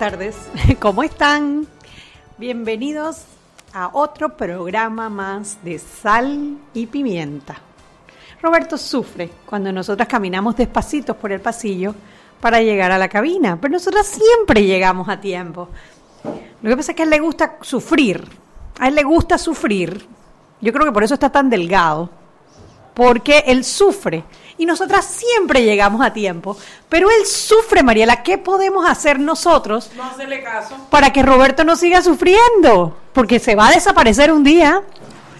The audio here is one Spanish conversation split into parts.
Tardes, ¿cómo están? Bienvenidos a otro programa más de Sal y Pimienta. Roberto sufre cuando nosotras caminamos despacitos por el pasillo para llegar a la cabina, pero nosotras siempre llegamos a tiempo. Lo que pasa es que a él le gusta sufrir, a él le gusta sufrir. Yo creo que por eso está tan delgado, porque él sufre y nosotras siempre llegamos a tiempo. Pero él sufre, Mariela. ¿Qué podemos hacer nosotros No hacerle caso. para que Roberto no siga sufriendo? Porque se va a desaparecer un día.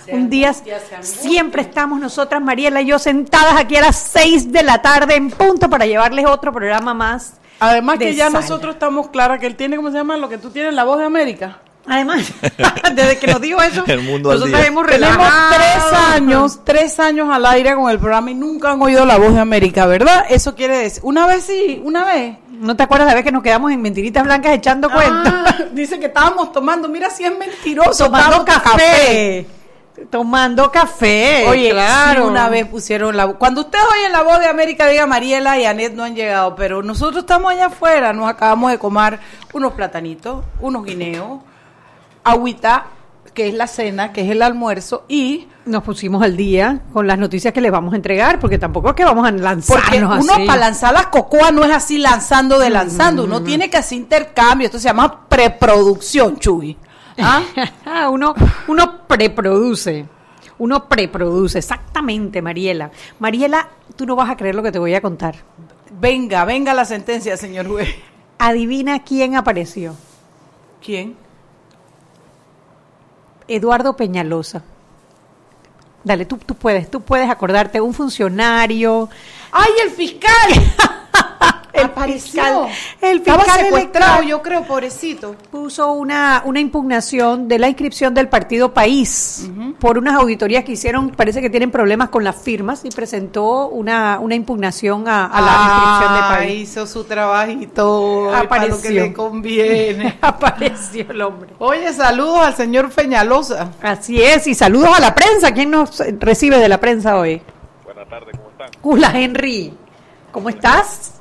Se un día siempre estamos nosotras, Mariela y yo, sentadas aquí a las 6 de la tarde en punto para llevarles otro programa más. Además de que ya sal. nosotros estamos claras que él tiene, ¿cómo se llama? Lo que tú tienes, la voz de América. Además, desde que nos dijo eso, El mundo al nosotros hemos Tenemos tres años, tres años al aire con el programa y nunca han oído la voz de América, ¿verdad? Eso quiere decir, una vez sí, una vez. ¿No te acuerdas la vez que nos quedamos en mentiritas blancas echando? Ah, dice que estábamos tomando, mira si es mentiroso, tomando café. Tomando café. Oye, claro. sí, una vez pusieron la Cuando ustedes oyen la voz de América, diga Mariela y Anet no han llegado, pero nosotros estamos allá afuera, nos acabamos de comer unos platanitos, unos guineos, agüita, que es la cena, que es el almuerzo, y Nos pusimos al día con las noticias que les vamos a entregar, porque tampoco es que vamos a porque lanzarnos uno así. para lanzar las cocoas no es así lanzando de lanzando, uno tiene que hacer intercambio, esto se llama preproducción, Chuy. ¿Ah? uno, uno preproduce. Uno preproduce, exactamente, Mariela. Mariela, tú no vas a creer lo que te voy a contar. Venga, venga la sentencia, señor juez. Adivina quién apareció. ¿Quién? Eduardo Peñalosa. Dale, tú, tú puedes, tú puedes acordarte, un funcionario, ¡Ay, el fiscal! El Apareció. fiscal- el Estaba fiscal secuestrado, electoral. yo creo, pobrecito. puso una, una impugnación de la inscripción del partido País por unas auditorías que hicieron, parece que tienen problemas con las firmas y presentó una, una impugnación a, a la inscripción de Ah, País. hizo su trabajito para lo que Apareció. le conviene. Apareció el hombre. Oye, saludos al señor Peñalosa. Así es, y saludos a la prensa. ¿Quién nos recibe de la prensa hoy? Buenas tardes, ¿cómo están? Hola, Henry. ¿Cómo estás?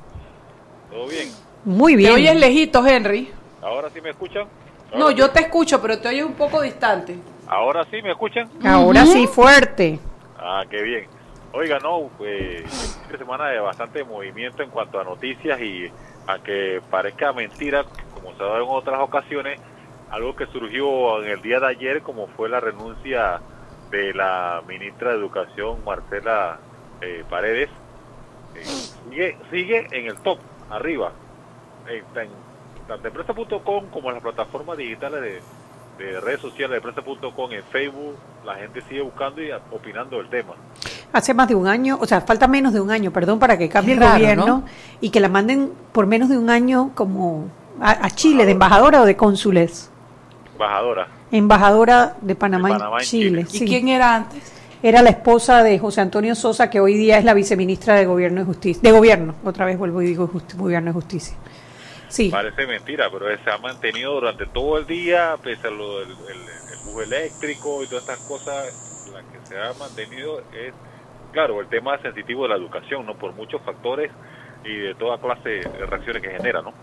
¿Todo bien? Muy Te bien. oyes lejitos, Henry. ¿Ahora sí me escuchan? No, ¿Ahora yo te escucho, pero te oyes un poco distante. ¿Ahora sí me escuchan? Ahora sí, fuerte. Ah, qué bien. Oiga, no, eh, esta semana de bastante movimiento en cuanto a noticias y a que parezca mentira, como se ha dado en otras ocasiones, algo que surgió en el día de ayer, como fue la renuncia de la ministra de Educación, Marcela eh, Paredes, eh, sigue, sigue en el top, arriba, eh, en, tanto en prensa.com como en las plataformas digitales de, de redes sociales de prensa.com, en Facebook, la gente sigue buscando y opinando del tema. Hace más de un año, o sea, falta menos de un año, perdón, para que cambie Qué el raro, gobierno ¿no? y que la manden por menos de un año como a, a Chile, de embajadora o de cónsules. Embajadora. Embajadora de Panamá, De en Panamá en Chile. Chile. ¿Y sí. quién era antes? Era la esposa de José Antonio Sosa, que hoy día es la viceministra de Gobierno y Justicia. De Gobierno, otra vez vuelvo y digo justi- Gobierno y Justicia. Sí, Parece mentira, pero se ha mantenido durante todo el día, pese a lo del el, el bus eléctrico y todas estas cosas, la que se ha mantenido es, claro, el tema sensitivo de la educación, ¿no? Por muchos factores y de toda clase de reacciones que genera, ¿no?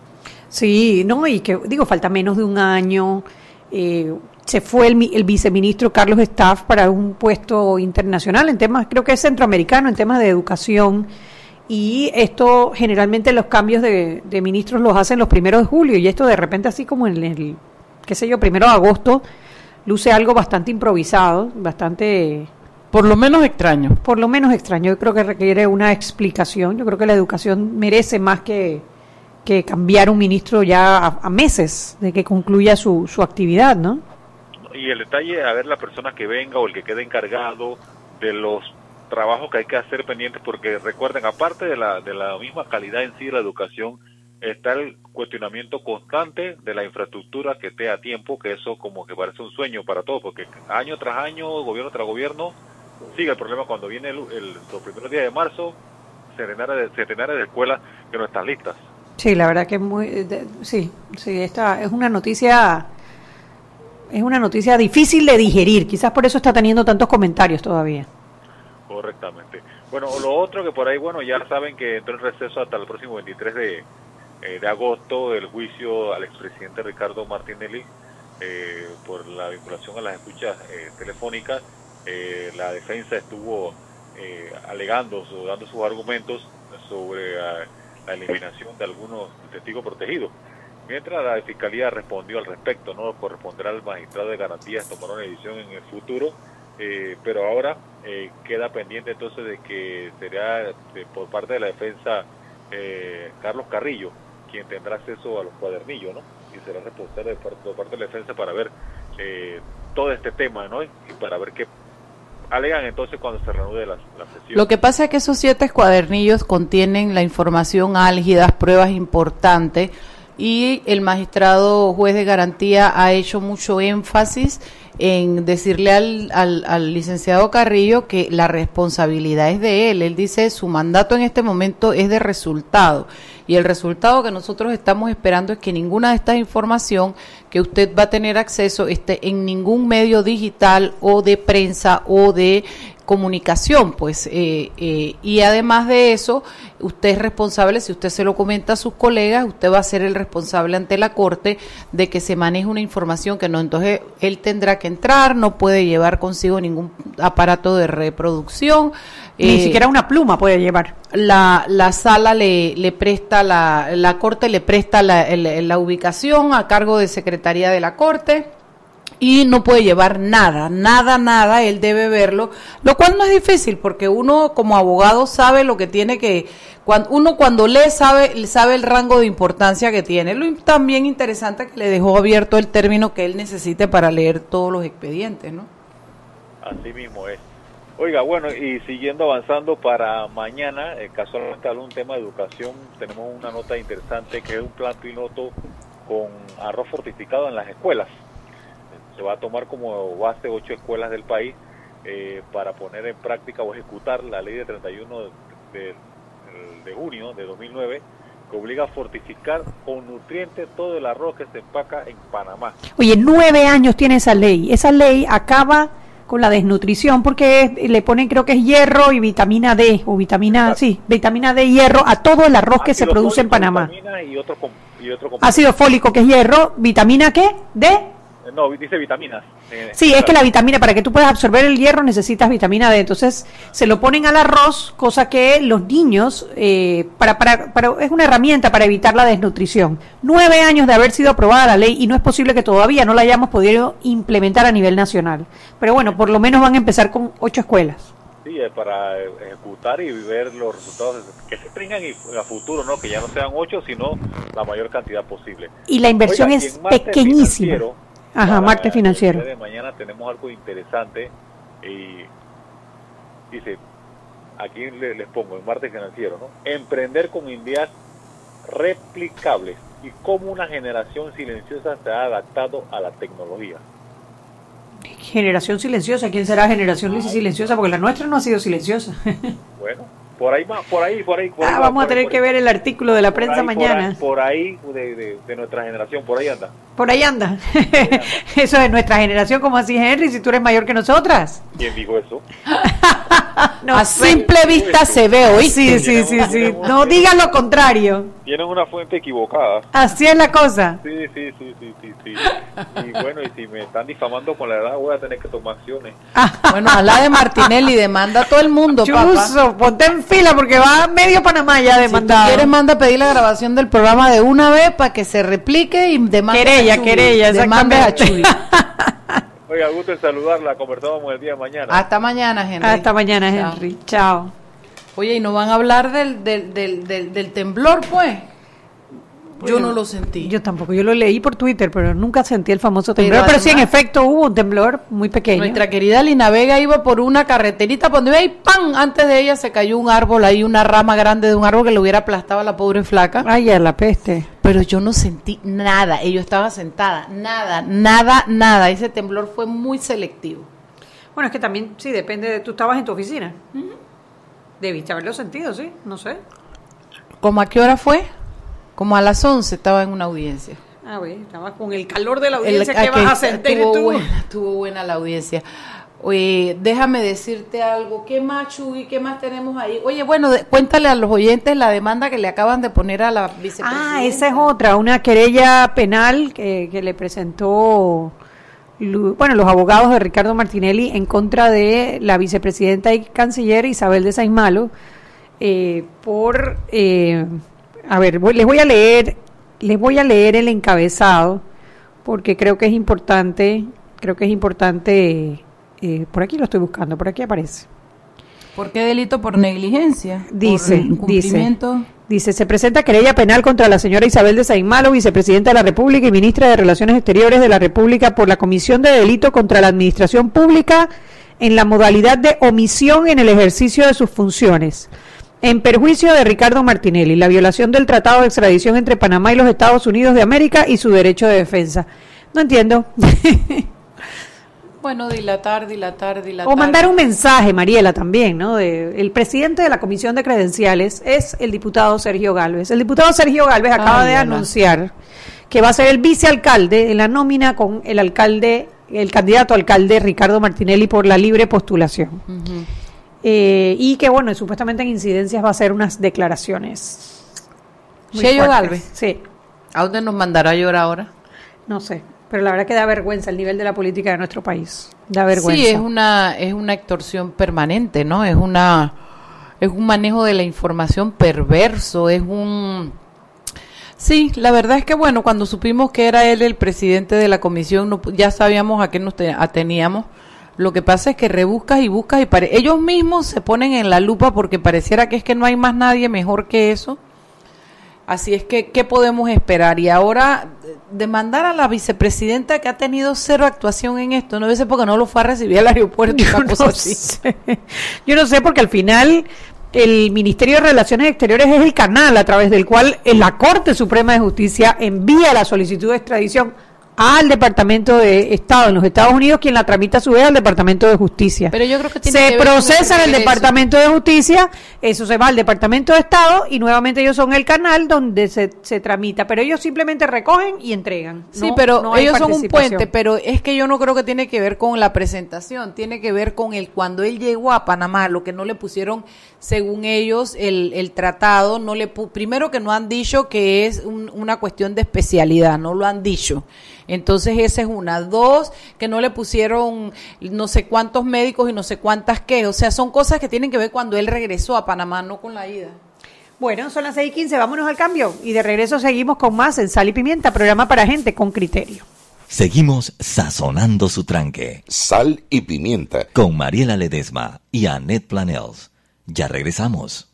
sí, no, y que digo, falta menos de un año. eh, se fue el, el viceministro Carlos Staff para un puesto internacional en temas, creo que es centroamericano, en temas de educación. Y esto generalmente los cambios de, de ministros los hacen los primeros de julio y esto de repente así como en el, qué sé yo, primero de agosto, luce algo bastante improvisado, bastante Por lo menos extraño. por lo menos extraño. Yo creo que requiere una explicación. Yo creo que la educación merece más que, que cambiar un ministro ya a, a meses de que concluya su, su actividad, ¿no? Y el detalle, a ver la persona que venga o el que quede encargado de los trabajos que hay que hacer pendientes, porque recuerden, aparte de la, de la misma calidad en sí de la educación, está el cuestionamiento constante de la infraestructura que esté a tiempo, que eso como que parece un sueño para todos, porque año tras año, gobierno tras gobierno, sigue el problema cuando viene el, el- los primeros días de marzo, centenares de, de escuelas que no están listas. Sí, la verdad que es muy... sí, sí, esta es una noticia... Es una noticia difícil de digerir, quizás por eso está teniendo tantos comentarios todavía. Correctamente. Bueno, lo otro que por ahí, bueno, ya saben que entró en receso hasta el próximo 23 de, eh, de agosto del juicio al expresidente Ricardo Martinelli eh, por la vinculación a las escuchas eh, telefónicas. la defensa estuvo alegando o dando sus argumentos sobre ah, la eliminación de algunos testigos protegidos. Mientras la Fiscalía respondió al respecto, no corresponderá al magistrado de garantías tomar una decisión en el futuro, pero ahora queda pendiente entonces de que será por parte de la defensa Carlos Carrillo quien tendrá acceso a los cuadernillos, ¿no? Y será responsable de parte, de la defensa para ver eh, todo este tema, ¿no? Y para ver qué alegan entonces cuando se reanude la, sesión. Lo que pasa es que esos siete cuadernillos contienen la información álgida, pruebas importantes, y el magistrado juez de garantía ha hecho mucho énfasis en decirle al, al, al, licenciado Carrillo que la responsabilidad es de él. Él dice su mandato en este momento es de resultado y el resultado que nosotros estamos esperando es que ninguna de estas información que usted va a tener acceso esté en ningún medio digital o de prensa o de comunicación, pues, eh, eh, y además de eso, usted es responsable, si usted se lo comenta a sus colegas, usted va a ser el responsable ante la Corte de que se maneje una información que no, entonces él tendrá que entrar, no puede llevar consigo ningún aparato de reproducción. Ni eh, siquiera una pluma puede llevar. La, la sala le, le presta, la, la Corte le presta la, la ubicación a cargo de Secretaría de la Corte y no puede llevar nada, nada, nada, él debe verlo, lo cual no es difícil porque uno como abogado sabe lo que tiene que, cuando, uno cuando lee sabe, sabe el rango de importancia que tiene. Lo también interesante que le dejó abierto el término que él necesite para leer todos los expedientes, ¿no? Así mismo es. Oiga, bueno, y siguiendo avanzando para mañana, eh, casualmente un tema de educación, tenemos una nota interesante que es un plan piloto con arroz fortificado en las escuelas se va a tomar como base ocho escuelas del país eh, para poner en práctica o ejecutar la ley de 31 de, de, junio de 2009 que obliga a fortificar con nutrientes todo el arroz que se empaca en Panamá. Oye, nueve años tiene esa ley. Esa ley acaba con la desnutrición porque le ponen creo que es hierro y vitamina D o vitamina sí vitamina D y hierro a todo el arroz que se produce en Panamá y otro, y otro ácido fólico que es hierro vitamina qué D no, dice vitaminas. Eh, sí, es que la vitamina, para que tú puedas absorber el hierro necesitas vitamina D. Entonces se lo ponen al arroz, cosa que los niños, eh, para, para, para, es una herramienta para evitar la desnutrición. Nueve años de haber sido aprobada la ley y no es posible que todavía no la hayamos podido implementar a nivel nacional. Pero bueno, por lo menos van a empezar con ocho escuelas. Sí, para ejecutar y ver los resultados que se tengan a futuro, ¿no? Que ya no sean ocho, sino la mayor cantidad posible. Y la inversión es pequeñísima Ajá, martes financiero. de mañana tenemos algo interesante y dice, aquí les, pongo, en martes financiero, ¿no? Emprender con ideas replicables y cómo una generación silenciosa se ha adaptado a la tecnología. Generación silenciosa, ¿quién será generación silenciosa? Porque la nuestra no ha sido silenciosa. bueno, por ahí, por ahí, por ahí. ah, vamos a tener que ver el artículo de la prensa mañana. Por ahí, de, de, nuestra generación, por ahí anda. Por ahí anda. eso es nuestra generación, como así, Henry, si tú eres mayor que nosotras. ¿Quién dijo eso? a simple vista se ve hoy. Sí, sí, sí, sí. No digan lo contrario. Tienen una fuente equivocada. Así es la cosa. Sí, sí, sí, sí, sí, sí. Y bueno, y si me están difamando con la edad, voy a tener que tomar acciones. bueno, habla de Martinelli, demanda a todo el mundo, Chuso, ponte en fila porque va medio Panamá ya demandado. Si quieres, manda a pedir la grabación del programa de una vez para que se replique y demanda querella, querella, demanda a Chuy. Oiga, gusto en saludarla. Conversamos el día de mañana. Hasta mañana, Henry. Hasta mañana, Henry. Chao. Oye, ¿y no van a hablar del, del, del, del, del temblor, pues? yo no lo sentí. Yo tampoco, yo lo leí por Twitter, pero nunca sentí el famoso temblor. Pero, sí, en efecto, hubo un temblor muy pequeño. Nuestra querida Lina Vega iba por una carreterita, donde iba y ¡pam! Antes de ella se cayó un árbol, ahí una rama grande de un árbol que le hubiera aplastado a la pobre flaca. Ay, a la peste. Pero yo no sentí nada, yo estaba sentada, nada, nada, nada. Ese temblor fue muy selectivo. Bueno, es que también, sí, depende de... Tú estabas en tu oficina. Debiste haberlo sentido, sí, no sé. ¿Cómo a qué hora fue? Como a las 11 estaba en una audiencia. Ah, güey, estaba con el calor de la audiencia que vas a sentir estuvo Buena, estuvo buena la audiencia. Oye, déjame decirte algo. ¿Qué más, Chuy? ¿Qué más tenemos ahí? Oye, bueno, de- cuéntale a los oyentes la demanda que le acaban de poner a la vicepresidenta. Ah, esa es otra, una querella penal que, que le presentó, bueno, los abogados de Ricardo Martinelli en contra de la vicepresidenta y canciller Isabel de Saint Malo eh, por, eh, a ver, voy- les voy a leer, les voy a leer el encabezado porque creo que es importante, creo que es importante, eh, por aquí lo estoy buscando, por aquí aparece. ¿Por qué delito por negligencia? Dice, por incumplimiento. Dice, se presenta querella penal contra la señora Isabel de Saimalo, vicepresidenta de la República y ministra de Relaciones Exteriores de la República por la comisión de delito contra la administración pública en la modalidad de omisión en el ejercicio de sus funciones. En perjuicio de Ricardo Martinelli, la violación del Tratado de Extradición entre Panamá y los Estados Unidos de América y su derecho de defensa. No entiendo. Bueno, dilatar, dilatar, dilatar. O mandar un mensaje, Mariela, también, ¿no? De, el presidente de la Comisión de Credenciales es el diputado Sergio Galvez. El diputado Sergio Galvez acaba Ay, de Ana. anunciar que va a ser el vicealcalde en la nómina con el alcalde, el candidato alcalde Ricardo Martinelli por la libre postulación. Eh, y que, bueno, supuestamente en incidencias va a hacer unas declaraciones. fuertes. Galvez. Sí, ¿A dónde nos mandará a llorar ahora? no sé. Pero la verdad que da vergüenza el nivel de la política de nuestro país. Da vergüenza. Sí, es una, es una extorsión permanente, ¿no? Es una es un manejo de la información perverso, es un Sí, la verdad es que bueno, cuando supimos que era él el presidente de la comisión, no- ya sabíamos a qué nos te- ateníamos. Lo que pasa es que rebuscas y buscas y pare- ellos mismos se ponen en la lupa porque pareciera que es que no hay más nadie mejor que eso. Así es que, ¿qué podemos esperar? Y ahora, eh, demandar a la vicepresidenta que ha tenido cero actuación en esto, no ser porque no lo fue a recibir al aeropuerto, Yo no así. sé. Yo no sé porque al final el Ministerio de Relaciones Exteriores es el canal a través del cual la Corte Suprema de Justicia envía la solicitud de extradición al Departamento de Estado en los Estados Unidos, quien la tramita a su vez al Departamento de Justicia. Pero yo creo que tiene se que procesa en el. Departamento de Justicia, eso se va al Departamento de Estado y nuevamente ellos son el canal donde se, se tramita, pero ellos simplemente recogen y entregan. Sí, No- pero no ellos son un puente, pero es que yo no creo que tiene que ver con la presentación, tiene que ver con el cuando él llegó a Panamá, lo que no le pusieron, según ellos, el, el tratado, no le primero que no han dicho que es un- una cuestión de especialidad, no lo han dicho. Entonces esa es una. Dos, que no le pusieron no sé cuántos médicos y no sé cuántas qué. O sea, son cosas que tienen que ver cuando él regresó a Panamá, no con la ida. Bueno, son las 6 y 15, vámonos al cambio. Y de regreso seguimos con más en Sal y Pimienta, programa para gente con criterio. Seguimos sazonando su tranque Sal y pimienta. con Mariela Ledesma y Annette Planels. Ya regresamos.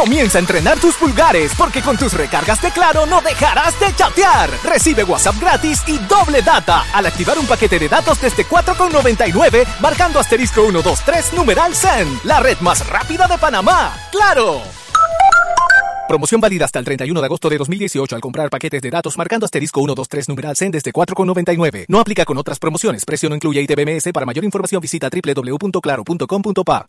Comienza a entrenar tus pulgares porque con tus recargas de Claro no dejarás de chatear. Recibe WhatsApp gratis y doble data al activar un paquete de datos desde 4,99 marcando asterisco 123 numeral CEN, la red más rápida de Panamá. ¡Claro! Promoción válida hasta el 31 de agosto de 2018 al comprar paquetes de datos marcando asterisco 123 numeral CEN desde 4,99. No aplica con otras promociones. Precio no incluye ITBMS. Para mayor información visita www.claro.com.pa.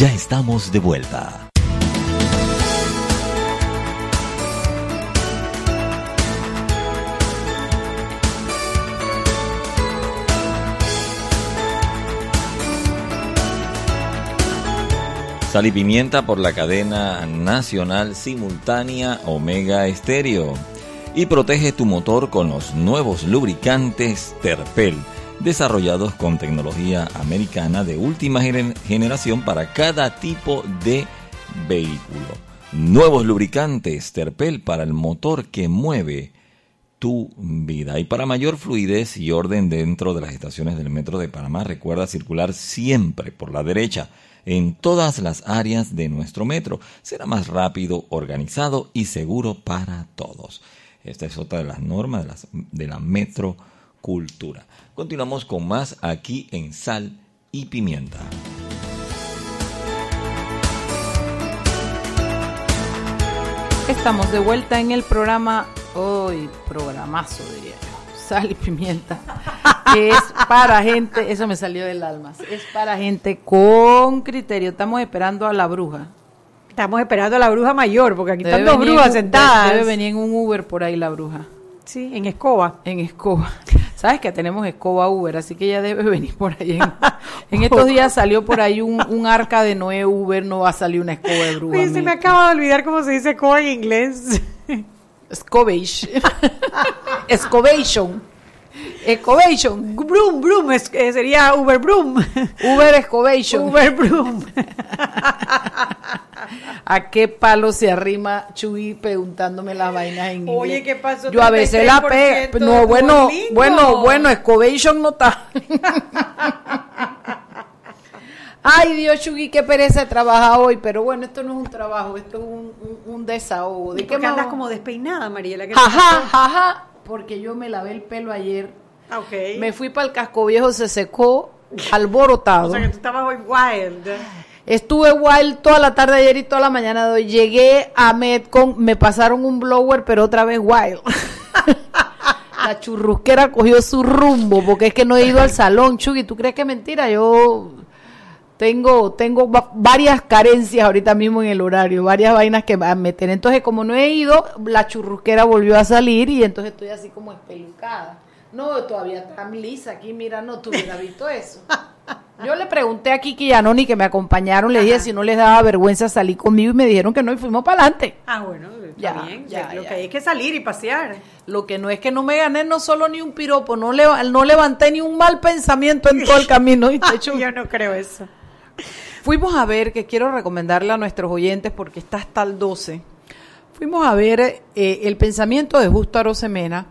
Ya estamos de vuelta. Sal y pimienta por la cadena nacional simultánea Omega Estéreo. Y protege tu motor con los nuevos lubricantes Terpel, desarrollados con tecnología americana de última generación para cada tipo de vehículo. Nuevos lubricantes Terpel para el motor que mueve tu vida. Y para mayor fluidez y orden dentro de las estaciones del Metro de Panamá, recuerda circular siempre por la derecha en todas las áreas de nuestro metro. Será más rápido, organizado y seguro para todos. Esta es otra de las normas de, la metrocultura. Continuamos con más aquí en Sal y Pimienta. Estamos de vuelta en el programa Hoy, programazo, diría Sal y pimienta. es para gente, eso me salió del alma. Es para gente con criterio. Estamos esperando a la bruja. Estamos esperando a la bruja mayor, porque aquí están dos brujas sentadas. Debe venir en un Uber por ahí la bruja. Sí, en escoba. En escoba. Sabes que tenemos escoba Uber, así que ella debe venir por ahí. En, estos días salió por ahí un, arca de Noé Uber, no va a salir una escoba de bruja. se me acaba de olvidar cómo se dice escoba en inglés. Scovation. Excavation. Broom, broom, es, eh, sería Uber Broom. Uber Excavation. Uber Broom. ¿A qué palo se arrima Chuy preguntándome las vainas en inglés? Oye, ¿qué pasó? Yo a veces la pego. No, bueno, bueno, bueno, Excavation no está. Ay, Dios, Chugui, qué pereza trabajar hoy. Pero bueno, esto no es un trabajo, esto es un, un, desahogo. ¿De qué andas como despeinada, Mariela? Jaja, jaja, porque yo me lavé el pelo ayer. Ah, okay. Me fui para el casco viejo, se secó alborotado. o sea que tú estabas hoy wild. Estuve wild toda la tarde ayer y toda la mañana de hoy. Llegué a Metcon, me pasaron un blower, pero otra vez wild. la churrusquera cogió su rumbo, porque es que no he ido al salón, Chugui. ¿Tú crees que es mentira? Yo tengo, tengo varias carencias ahorita mismo en el horario, varias vainas que van a meter. Entonces, como no he ido, la churrusquera volvió a salir y entonces estoy así como espelucada. No, todavía está lisa aquí, mira, no tuviera visto eso. Yo le pregunté a Kiki y a Noni que me acompañaron, le dije si no les daba vergüenza salir conmigo y me dijeron que no y fuimos para adelante. Ah, bueno, está ya, bien. Ya, lo que hay que salir y pasear. Lo que no es que no me gané no solo ni un piropo, no, le, no levanté ni un mal pensamiento en todo el camino. Y Yo no creo eso. Fuimos a ver, que quiero recomendarle a nuestros oyentes porque está hasta el 12. Fuimos a ver eh, el pensamiento de Justo Arosemena,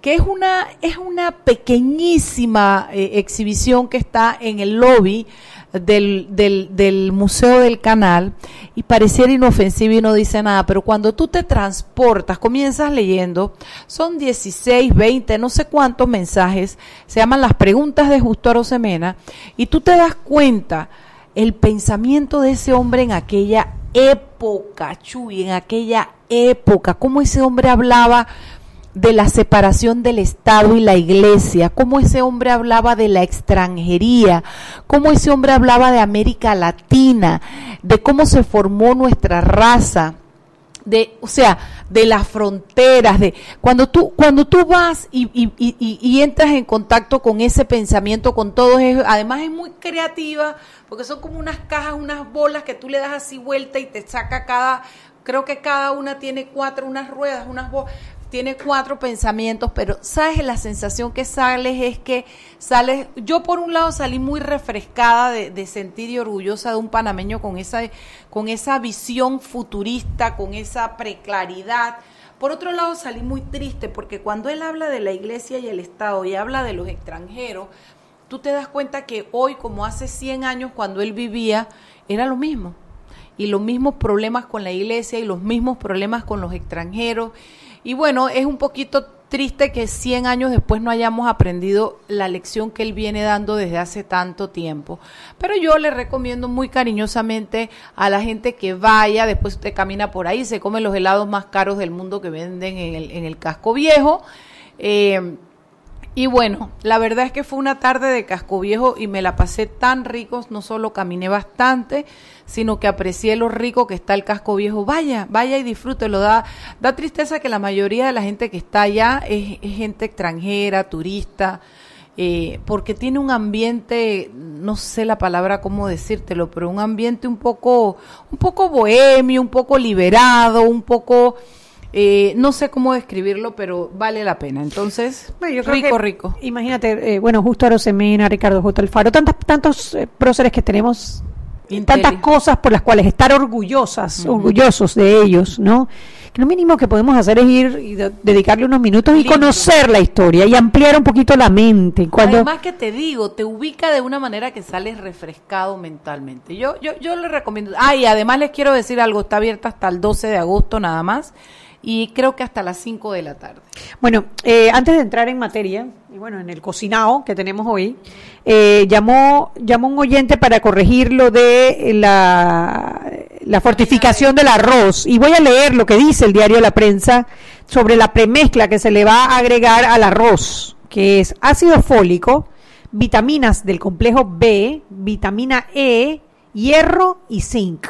que es una, es una pequeñísima eh, exhibición que está en el lobby del, del, Museo del Canal y pareciera inofensivo y no dice nada, pero cuando tú te transportas, comienzas leyendo, son 16, 20, no sé cuántos mensajes, se llaman las preguntas de Justo Arosemena, y tú te das cuenta el pensamiento de ese hombre en aquella época, Chuy, en aquella época, cómo ese hombre hablaba de la separación del Estado y la Iglesia, cómo ese hombre hablaba de la extranjería, cómo ese hombre hablaba de América Latina, de cómo se formó nuestra raza, de, o sea, de las fronteras, de cuando tú, cuando tú vas y, y, y, entras en contacto con ese pensamiento, con todo, además es muy creativa, porque son como unas cajas, unas bolas que tú le das así vuelta y te saca cada, creo que cada una tiene cuatro, unas ruedas, unas bolas, tiene cuatro pensamientos, pero sabes la sensación que sales es que sales, yo por un lado salí muy refrescada de, sentir y orgullosa de un panameño con esa, con esa visión futurista, con esa preclaridad. Por otro lado salí muy triste porque cuando él habla de la iglesia y el Estado y habla de los extranjeros, tú te das cuenta que hoy, como hace 100 años cuando él vivía, era lo mismo. Y los mismos problemas con la iglesia y los mismos problemas con los extranjeros. Y bueno, es un poquito triste que 100 años después no hayamos aprendido la lección que él viene dando desde hace tanto tiempo. Pero yo le recomiendo muy cariñosamente a la gente que vaya, después usted camina por ahí, se come los helados más caros del mundo que venden en el, en el casco viejo. Eh, y bueno, la verdad es que fue una tarde de casco viejo y me la pasé tan rico, no solo caminé bastante, sino que aprecié lo rico que está el casco viejo. Vaya, vaya y disfrútelo. Da, da tristeza que la mayoría de la gente que está allá es, gente extranjera, turista, eh, porque tiene un ambiente, no sé la palabra cómo decírtelo, pero un ambiente un poco, un poco bohemio, un poco liberado, un poco Eh, no sé cómo describirlo, pero vale la pena. Entonces, Bueno, yo creo rico, que, rico. Imagínate, eh, bueno, justo Arosemena, Ricardo J. Alfaro, tantas, tantos eh, próceres que tenemos. Tantas cosas por las cuales estar orgullosas, orgullosos de ellos, ¿no? Que lo mínimo que podemos hacer es ir y de- dedicarle unos minutos y conocer la historia y ampliar un poquito la mente. Cuando, Además que te digo, te ubica de una manera que sales refrescado mentalmente. Yo, yo, yo le recomiendo. Ah, y además les quiero decir algo, está abierta hasta el 12 de agosto nada más. Y creo que hasta las 5 de la tarde. Bueno, eh, antes de entrar en materia, y bueno, en el cocinado que tenemos hoy, eh, llamó, llamó un oyente para corregir lo de la, la fortificación del arroz. Y voy a leer lo que dice el diario La Prensa sobre la premezcla que se le va a agregar al arroz, que es ácido fólico, vitaminas del complejo B, vitamina E, hierro y zinc.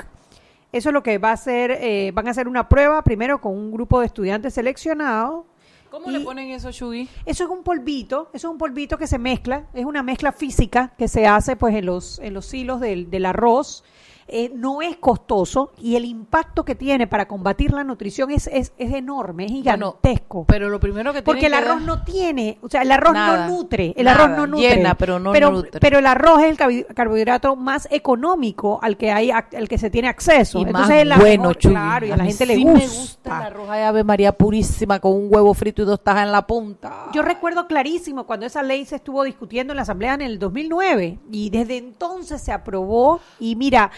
Eso es lo que va a hacer, eh, van a hacer una prueba primero con un grupo de estudiantes seleccionados. ¿Cómo le ponen eso, Shugi? Eso es un polvito, eso es un polvito que se mezcla, es una mezcla física que se hace pues en los, en los hilos del, del arroz. Eh, no es costoso y el impacto que tiene para combatir la nutrición es, es, es enorme, es Bueno, gigantesco. Pero lo primero que porque el que arroz no tiene, o sea, el arroz Nada, no nutre, el nada, arroz no nutre. llena, pero no pero, nutre. pero el arroz es el carbohidrato más económico al que hay, al que se tiene acceso. Y Entonces más bueno, mejor- Chuy. claro, y a, A la gente le gusta. me gusta el arroz de Ave María purísima con un huevo frito y dos tajas en la punta. Yo recuerdo clarísimo cuando esa ley se estuvo discutiendo en la Asamblea en el 2009 y desde entonces se aprobó y mira,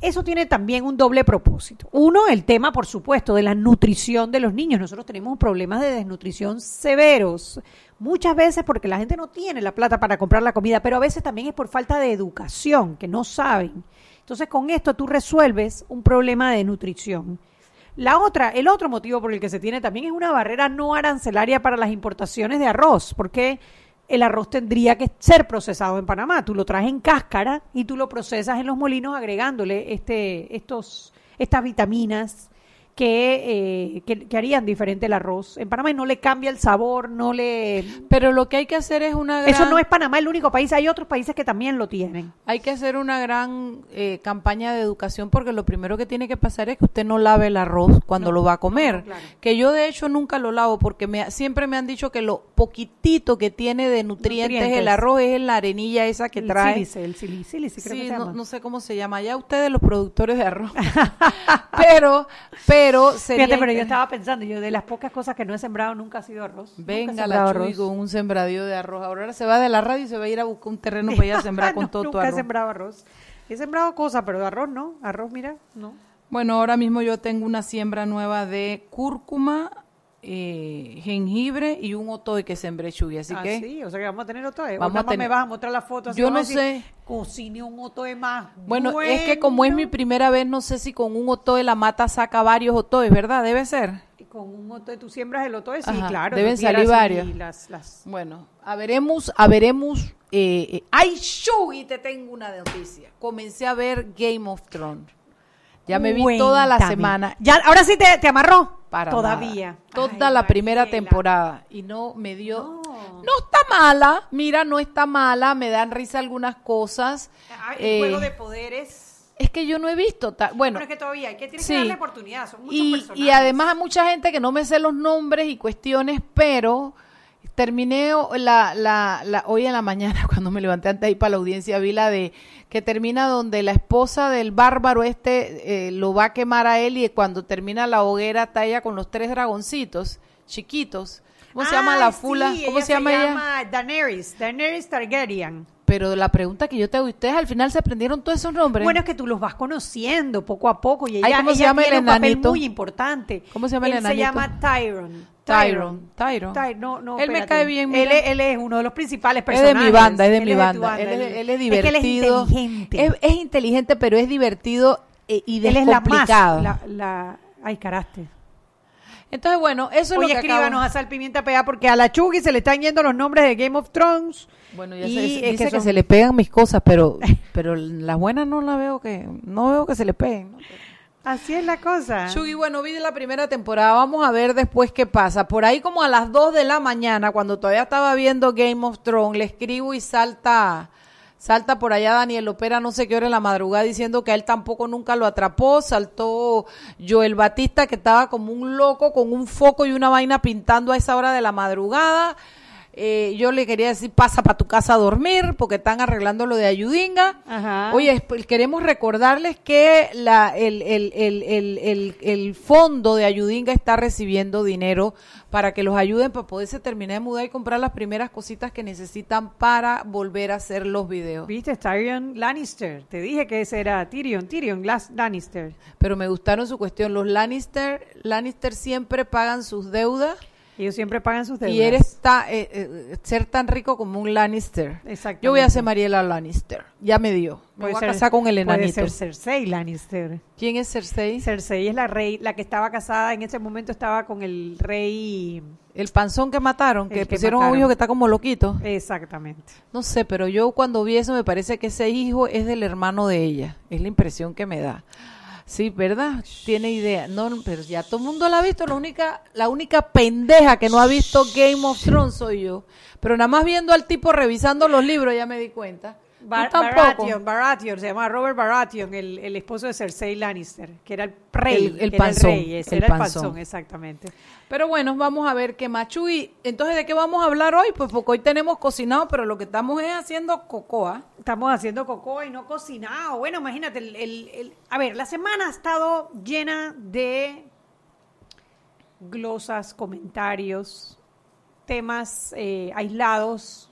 eso tiene también un doble propósito. Uno, el tema, por supuesto, de la nutrición de los niños. Nosotros tenemos problemas de desnutrición severos. Muchas veces porque la gente no tiene la plata para comprar la comida, pero a veces también es por falta de educación, que no saben. Entonces con esto tú resuelves un problema de nutrición. La otra, el otro motivo por el que se tiene también es una barrera no arancelaria para las importaciones de arroz, porque el arroz tendría que ser procesado en Panamá. Tú lo traes en cáscara y tú lo procesas en los molinos agregándole este, estos, estas vitaminas que, eh, que, que harían diferente el arroz. En Panamá no le cambia el sabor, no le... Pero lo que hay que hacer es una gran... Eso no es Panamá el único país, hay otros países que también lo tienen. Hay que hacer una gran eh, campaña de educación porque lo primero que tiene que pasar es que usted no lave el arroz cuando lo va a comer. no, claro. Que yo de hecho nunca lo lavo porque me, siempre me han dicho que lo poquitito que tiene de nutrientes, Nutrientes. el arroz es la arenilla esa que el trae. sílice, el sili- sílice, creo Sí, que se no, llama. no sé cómo se llama. Ya ustedes los productores de arroz. pero, pero sería Fíjate, pero yo estaba pensando, yo de las pocas cosas que no he sembrado nunca ha sido arroz. Venga la Chuy con un sembradío de arroz. Ahora se va de la radio y se va a ir a buscar un terreno para ir a sembrar con No, todo tu nunca he arroz. sembrado arroz. He sembrado cosas, pero de arroz no. Arroz, mira, no. Bueno, ahora mismo yo tengo una siembra nueva de cúrcuma, eh, jengibre y un otoy que sembré chuy, así ah, que sí, o sea que vamos a tener otro. Vamos a tener- me vas a mostrar la foto. así Yo no sé. Cocine un otoe más. bueno, es que como es mi primera vez, no sé si con un otoy la mata saca varios otoys, ¿verdad? Debe ser. Con un otoe, tú siembras el otoe, sí, Ajá, claro. deben salir varios. Las, las... Bueno, a veremos, a veremos. Eh, eh, ¡Ay, Chuy! Te tengo una noticia. Comencé a ver Game of Thrones. Ya me vi toda la semana. Ya, ahora sí te, te amarró. Para Todavía. nada. Toda Ay, la primera temporada. Y no me dio. No. No. está mala. Mira, no está mala. Me dan risa algunas cosas. Ah, El Eh, juego de poderes. Es que yo no he visto. ta- bueno, Bueno, es que todavía hay que, tienes sí. que darle oportunidad. Son muchos y, personajes. y además hay mucha gente que no me sé los nombres y cuestiones, pero terminé la, la, la, hoy en la mañana, cuando me levanté antes de ir para la audiencia, vi la de que termina donde la esposa del bárbaro este eh, lo va a quemar a él y cuando termina la hoguera está ella con los tres dragoncitos chiquitos. ¿Cómo se llama la fula? sí, ¿Cómo ella se llama ella? llama Daenerys, Daenerys Targaryen. Pero la pregunta que yo te hago, ¿ustedes al final se aprendieron todos esos nombres? Bueno, es que tú los vas conociendo poco a poco y ella, Ay, ¿cómo se ella llama el tiene un papel muy importante. ¿Cómo se llama el Él enanito? se llama Tyron. Tyron, Tyron. Ty- no, no, Él me espérate. cae bien, Él, él es uno de los principales Es de personajes. mi banda, es de Él mi tu banda. Él, es, él es que él divertido. es inteligente. Es, es inteligente, pero es divertido eh, y él es la más. descomplicado. La, la- ay, caraste. Entonces, bueno, eso es Oye, lo que escríbanos acabo- a Sal Pimienta Pea porque a la Chugi se le están yendo los nombres de Game of Thrones. Bueno, ya Y se, es dice que, son- se le pegan mis cosas, pero pero las buenas no las veo que no veo que se le peguen. ¿no? Así es la cosa. Chugi, bueno, vi la primera temporada, vamos a ver después qué pasa. Por ahí como a las 2 de la mañana, cuando todavía estaba viendo Game of Thrones, le escribo y salta Salta por allá Daniel Opera, no sé qué hora en la madrugada, diciendo que a él tampoco nunca lo atrapó. Saltó Joel Batista, que estaba como un loco con un foco y una vaina pintando a esa hora de la madrugada. Eh, yo le quería decir, pasa para tu casa a dormir, porque están arreglando lo de Ayudinga. Ajá. Oye, esp- queremos recordarles que la, el, el, el, el, fondo de Ayudinga está recibiendo dinero para que los ayuden para poderse terminar de mudar y comprar las primeras cositas que necesitan para volver a hacer los videos. ¿Viste? Tyrion Lannister. Te dije que ese era Tyrion, Tyrion Glass Lannister. Pero me gustaron su cuestión. Los Lannister, Lannister siempre pagan sus deudas. Ellos siempre pagan sus deudas. Y eres ta- eh, eh, ser tan rico como un Lannister. Exactamente. Yo voy a ser Mariela Lannister. Ya me dio. Me Puede voy ser- a casar con el Puede enanito. ser Cersei Lannister. ¿Quién es Cersei? Cersei es la rey, la que estaba casada en ese momento estaba con el rey. El panzón que mataron, que pusieron a un mataron. hijo que está como loquito. Exactamente. No sé, pero yo cuando vi eso me parece que ese hijo es del hermano de ella. Es la impresión que me da. Sí, ¿verdad? Tiene idea. No, pero ya todo el mundo la ha visto. La única, la única pendeja que no ha visto Game of Thrones soy yo. Pero nada más viendo al tipo revisando los libros ya me di cuenta. Bar-. Baratheon, Baratheon, se llama Robert Baratheon, el, el esposo de Cersei Lannister, que era el rey. El- el panzón, rey, ese el era el panzón. exactamente. Pero bueno, vamos a ver qué machu. Y entonces, ¿de qué vamos a hablar hoy? Pues porque hoy tenemos cocinado, pero lo que estamos es haciendo cocoa. Estamos haciendo cocoa y no cocinado. Bueno, imagínate, el, el- el- a ver, la semana ha estado llena de glosas, comentarios, temas eh, aislados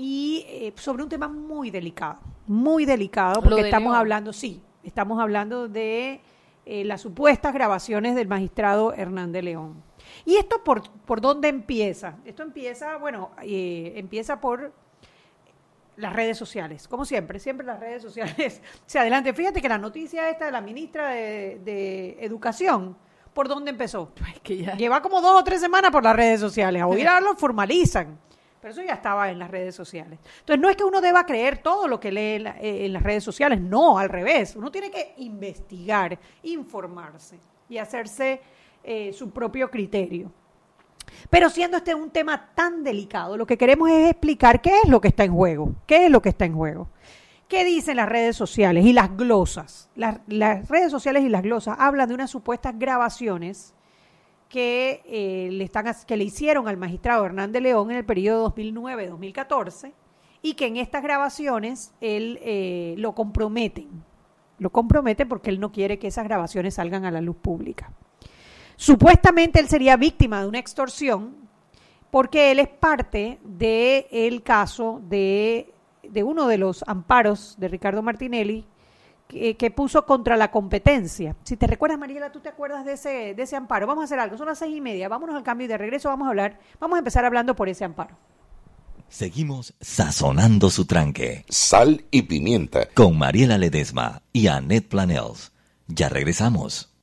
y eh, sobre un tema muy delicado, muy delicado, porque de estamos León. hablando, sí, estamos hablando de eh, las supuestas grabaciones del magistrado Hernández León. ¿Y esto por, por dónde empieza? Esto empieza, bueno, eh, empieza por las redes sociales, como siempre, siempre las redes sociales se adelante. Fíjate que la noticia esta de la ministra de, de Educación, ¿por dónde empezó? Es que ya. Lleva como dos o tres semanas por las redes sociales. Ahora lo formalizan. Pero eso ya estaba en las redes sociales. Entonces, no es que uno deba creer todo lo que lee en, eh, las redes sociales. No, al revés. Uno tiene que investigar, informarse y hacerse eh, su propio criterio. Pero siendo este un tema tan delicado, lo que queremos es explicar qué es lo que está en juego. ¿Qué es lo que está en juego? ¿Qué dicen las redes sociales y las glosas? Las, las redes sociales y las glosas hablan de unas supuestas grabaciones que, eh, le están, que le hicieron al magistrado Hernández León en el periodo 2009-2014 y que en estas grabaciones él eh, lo comprometen. Lo compromete porque él no quiere que esas grabaciones salgan a la luz pública. Supuestamente él sería víctima de una extorsión porque él es parte del caso de, de uno de los amparos de Ricardo Martinelli que, que puso contra la competencia. Si te recuerdas, Mariela, tú te acuerdas de ese, de ese amparo. Vamos a hacer algo, son las seis y media, vámonos al cambio y de regreso vamos a hablar, vamos a empezar hablando por ese amparo. Seguimos sazonando su tranque Sal y pimienta. con Mariela Ledesma y Annette Planels. Ya regresamos.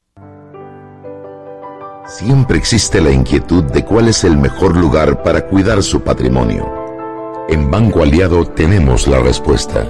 Siempre existe la inquietud de cuál es el mejor lugar para cuidar su patrimonio. En Banco Aliado tenemos la respuesta.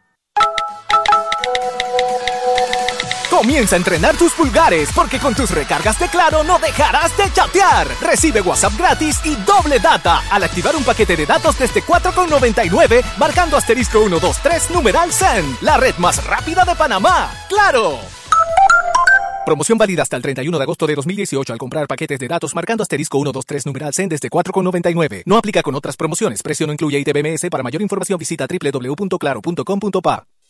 Comienza a entrenar tus pulgares porque con tus recargas de Claro no dejarás de chatear. Recibe WhatsApp gratis y doble data al activar un paquete de datos desde 4,99 marcando asterisco 123 numeral CEN. La red más rápida de Panamá. ¡Claro! Promoción válida hasta el 31 de agosto de 2018 al comprar paquetes de datos marcando asterisco 123 numeral CEN desde 4,99. No aplica con otras promociones. Precio no incluye ITBMS. Para mayor información visita www.claro.com.pa.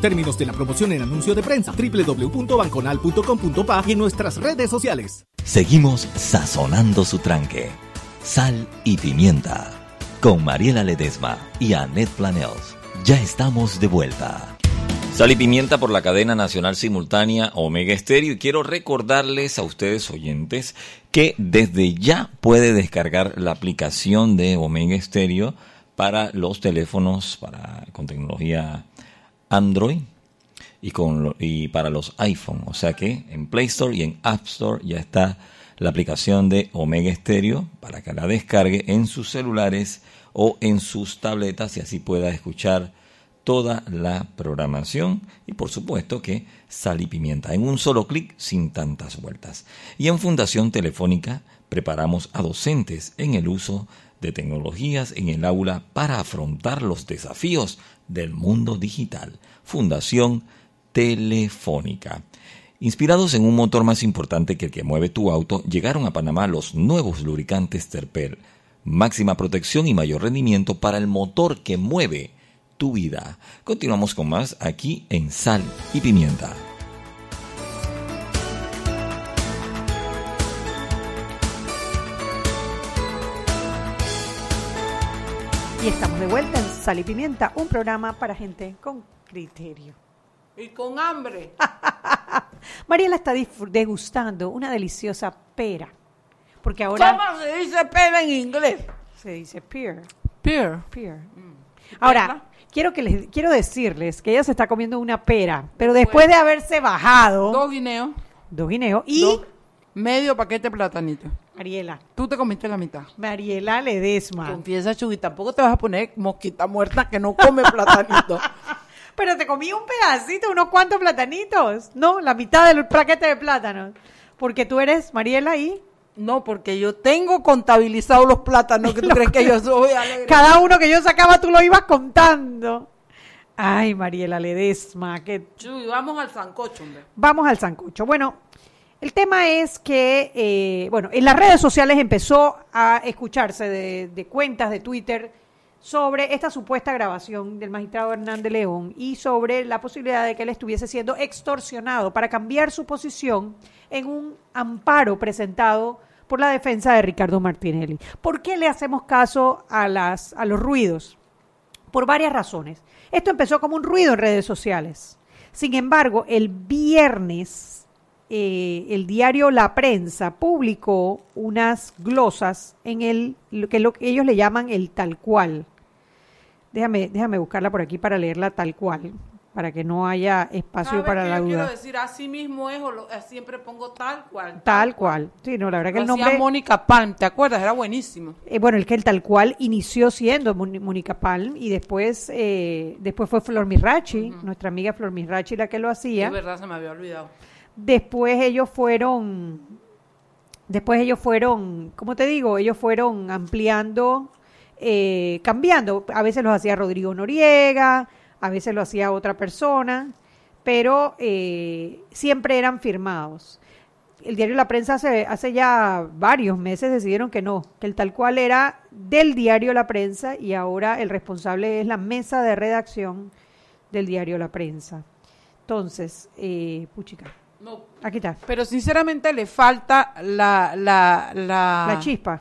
términos de la promoción en anuncio de prensa www.banconal.com.pa y en nuestras redes sociales. Seguimos sazonando su tranque. Sal y pimienta. Con Mariela Ledesma y Annette Planels. Ya estamos de vuelta. Sal y pimienta por la cadena nacional simultánea Omega Estéreo y quiero recordarles a ustedes oyentes que desde ya puede descargar la aplicación de Omega Estéreo para los teléfonos para, con tecnología Android y, con, y para los iPhone. O sea que en Play Store y en App Store ya está la aplicación de Omega Stereo para que la descargue en sus celulares o en sus tabletas y así pueda escuchar toda la programación y por supuesto que sal y pimienta en un solo clic sin tantas vueltas. Y en Fundación Telefónica preparamos a docentes en el uso de tecnologías en el aula para afrontar los desafíos del mundo digital. Fundación Telefónica. Inspirados en un motor más importante que el que mueve tu auto, llegaron a Panamá los nuevos lubricantes Terpel. Máxima protección y mayor rendimiento para el motor que mueve tu vida. Continuamos con más aquí en Sal y Pimienta. Y estamos de vuelta en Sal y Pimienta, un programa para gente con criterio. Y con hambre. Mariela está degustando una deliciosa pera. Porque ahora ¿Cómo se dice pera en inglés? se dice pear. Pear. pear. Ahora, quiero, que les, quiero decirles que ella se está comiendo una pera, pero después de haberse bajado Dos guineos. dos guineos y dos- medio paquete de platanito. Mariela, Tú te comiste la mitad. Mariela Ledesma. Confiesa, Chuy, tampoco te vas a poner mosquita muerta que no come platanito. Pero te comí un pedacito, unos cuantos platanitos. No, la mitad del paquete de plátanos. Porque tú eres Mariela y No, porque yo tengo contabilizados los plátanos que tú crees que yo soy alegre. cada uno que yo sacaba tú lo ibas contando. Ay, Mariela Ledesma, que Chuy, vamos al sancocho, hombre. Vamos al sancocho. Bueno, el tema es que, eh, bueno, en las redes sociales empezó a escucharse de, cuentas de Twitter sobre esta supuesta grabación del magistrado Hernández León y sobre la posibilidad de que él estuviese siendo extorsionado para cambiar su posición en un amparo presentado por la defensa de Ricardo Martinelli. ¿Por qué le hacemos caso a los ruidos? por varias razones. Esto empezó como un ruido en redes sociales. Sin embargo, el viernes, eh, el diario La Prensa publicó unas glosas en el lo que lo que ellos le llaman el tal cual. Déjame, déjame buscarla por aquí para leerla tal cual, para que no haya espacio ¿Sabes para la yo duda. quiero decir así mismo es o lo- eh, siempre pongo tal cual. Tal cual. Sí, no, la verdad que el nombre. Mónica Palm, ¿te acuerdas? Era buenísimo. Eh, bueno, el que el tal cual inició siendo Mónica Palm y después eh, después fue Flor Mirachi, nuestra amiga Flor Mirachi la que lo hacía. Es verdad, se me había olvidado. Después ellos fueron, después ellos fueron, ¿cómo te digo? Ellos fueron ampliando, eh, cambiando. A veces los hacía Rodrigo Noriega, a veces lo hacía otra persona, pero eh, siempre eran firmados. El diario La Prensa hace, hace ya varios meses decidieron que no, que el tal cual era del diario La Prensa y ahora el responsable es la mesa de redacción del diario La Prensa. Entonces, eh, puchica, No, aquí está, pero sinceramente le falta la, la, la, la chispa.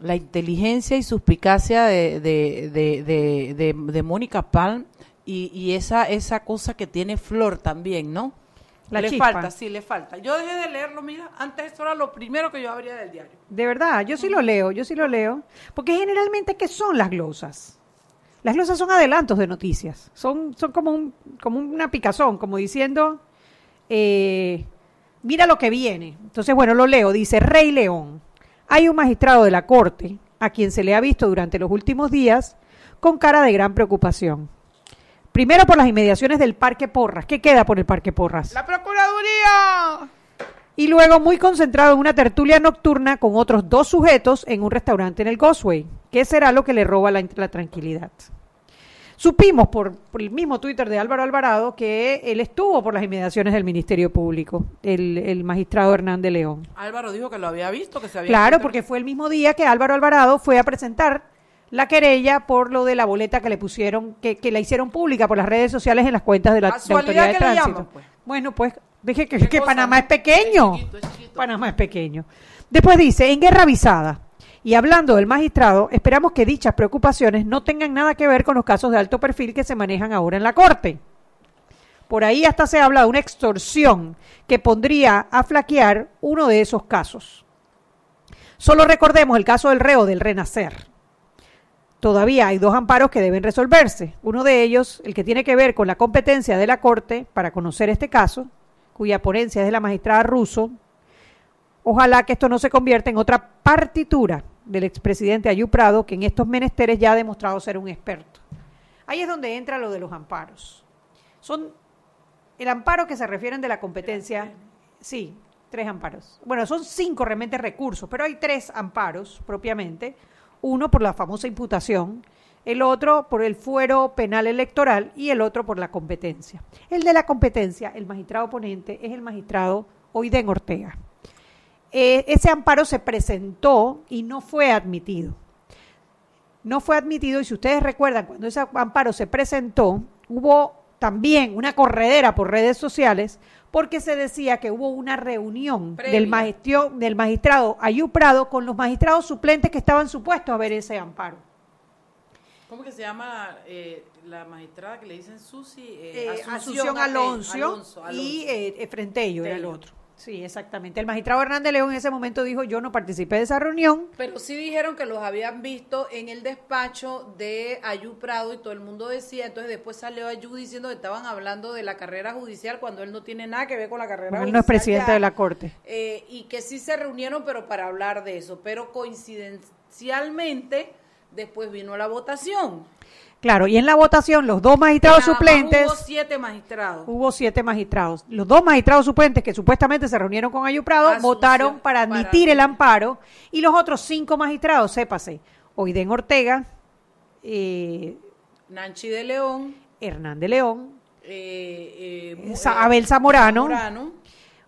la inteligencia y suspicacia de, de, de, de, Mónica Palm y, y esa, esa cosa que tiene Flor también, ¿no? La le chispa. falta, sí, le falta. Yo dejé de leerlo, mira, antes eso era lo primero que yo abría del diario. De verdad, yo sí lo leo, yo sí lo leo. Porque generalmente, ¿qué son las glosas? Las glosas son adelantos de noticias. Son, son como, un, como una picazón, como diciendo, eh, mira lo que viene. Entonces, bueno, lo leo. Dice, Rey León, hay un magistrado de la Corte a quien se le ha visto durante los últimos días con cara de gran preocupación. Primero por las inmediaciones del Parque Porras. ¿Qué queda por el Parque Porras? ¡La Procuraduría! Y luego muy concentrado en una tertulia nocturna con otros dos sujetos en un restaurante en el Causeway. ¿Qué será lo que le roba la, la tranquilidad? Supimos por, por el mismo Twitter de Álvaro Alvarado que él estuvo por las inmediaciones del Ministerio Público, el, el magistrado Hernán de León. Álvaro dijo que lo había visto, que se había Claro, visto. porque fue el mismo día que Álvaro Alvarado fue a presentar la querella por lo de la boleta que le pusieron, que, que la hicieron pública por las redes sociales en las cuentas de la de autoridad de tránsito. llaman, pues. Bueno, pues dije que. Panamá es pequeño. Es chiquito, es chiquito. Panamá es pequeño. Después dice, en guerra avisada. Y hablando del magistrado, esperamos que dichas preocupaciones no tengan nada que ver con los casos de alto perfil que se manejan ahora en la Corte. Por ahí hasta se habla de una extorsión que pondría a flaquear uno de esos casos. Solo recordemos el caso del reo del Renacer. Todavía hay dos amparos que deben resolverse. Uno de ellos, el que tiene que ver con la competencia de la Corte para conocer este caso, cuya ponencia es de la magistrada Russo. Ojalá que esto no se convierta en otra partitura del expresidente Ayú Prado, que en estos menesteres ya ha demostrado ser un experto. Ahí es donde entra lo de los amparos. Son el amparo que se refieren de la competencia, sí, tres amparos. Bueno, son cinco realmente recursos, pero hay tres amparos propiamente. Uno por la famosa imputación, el otro por el fuero penal electoral y el otro por la competencia. El de la competencia, el magistrado ponente, es el magistrado Oiden Ortega. Eh, ese amparo se presentó y no fue admitido. No fue admitido y si ustedes recuerdan, cuando ese amparo se presentó, hubo también una corredera por redes sociales porque se decía que hubo una reunión del, magistio- del magistrado Ayú Prado con los magistrados suplentes que estaban supuestos a ver ese amparo. ¿Cómo que se llama eh, la magistrada que le dicen Susi? Eh, Asunción Asunción Ape- Alonso, Alonso, y Alonso. eh, eh, Frentello era el otro. Sí, exactamente. El magistrado Hernández León en ese momento dijo, yo no participé de esa reunión. Pero sí dijeron que los habían visto en el despacho de Ayú Prado y todo el mundo decía, entonces después salió Ayú diciendo que estaban hablando de la carrera judicial cuando él no tiene nada que ver con la carrera Él judicial. no es presidente ya. de la Corte. Eh, y que sí se reunieron, pero para hablar de eso. Pero coincidencialmente, después vino la votación. Claro, y en la votación los dos magistrados Nada suplentes, Hubo siete magistrados. hubo siete magistrados. Los dos magistrados suplentes que supuestamente se reunieron con Ayú Prado Asunción, votaron para para- admitir el amparo y los otros cinco magistrados, sépase, Oiden Ortega, eh, Nanchi de León, Hernán de León, eh, eh, eh, Abel Zamorano, Zamorano,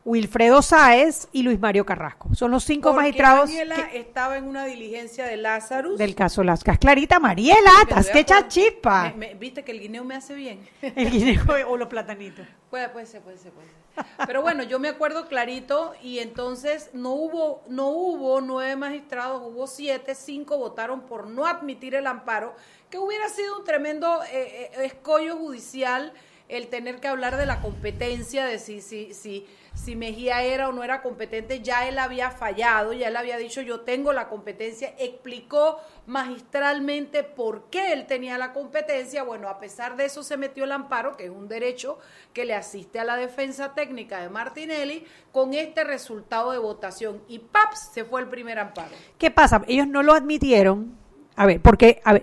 Wilfredo Sáez y Luis Mario Carrasco. Son los cinco porque magistrados Ángela que- estaba en una diligencia de Lázaro. del caso Lascas. Clarita Mariela, tas que chispa. Viste que el guineo me hace bien. El guineo o los platanitos. Puede, puede ser, puede ser, puede ser. Pero bueno, yo me acuerdo clarito y entonces no hubo, no hubo nueve magistrados, hubo siete, cinco votaron por no admitir el amparo, que hubiera sido un tremendo eh, eh, escollo judicial el tener que hablar de la competencia, de si, si, si, si Mejía era o no era competente, ya él había fallado, ya él había dicho yo tengo la competencia, explicó magistralmente por qué él tenía la competencia, bueno, a pesar de eso se metió el amparo, que es un derecho que le asiste a la defensa técnica de Martinelli, con este resultado de votación y ¡paps! se fue el primer amparo. ¿Qué pasa? Ellos no lo admitieron. A ver, porque a ver,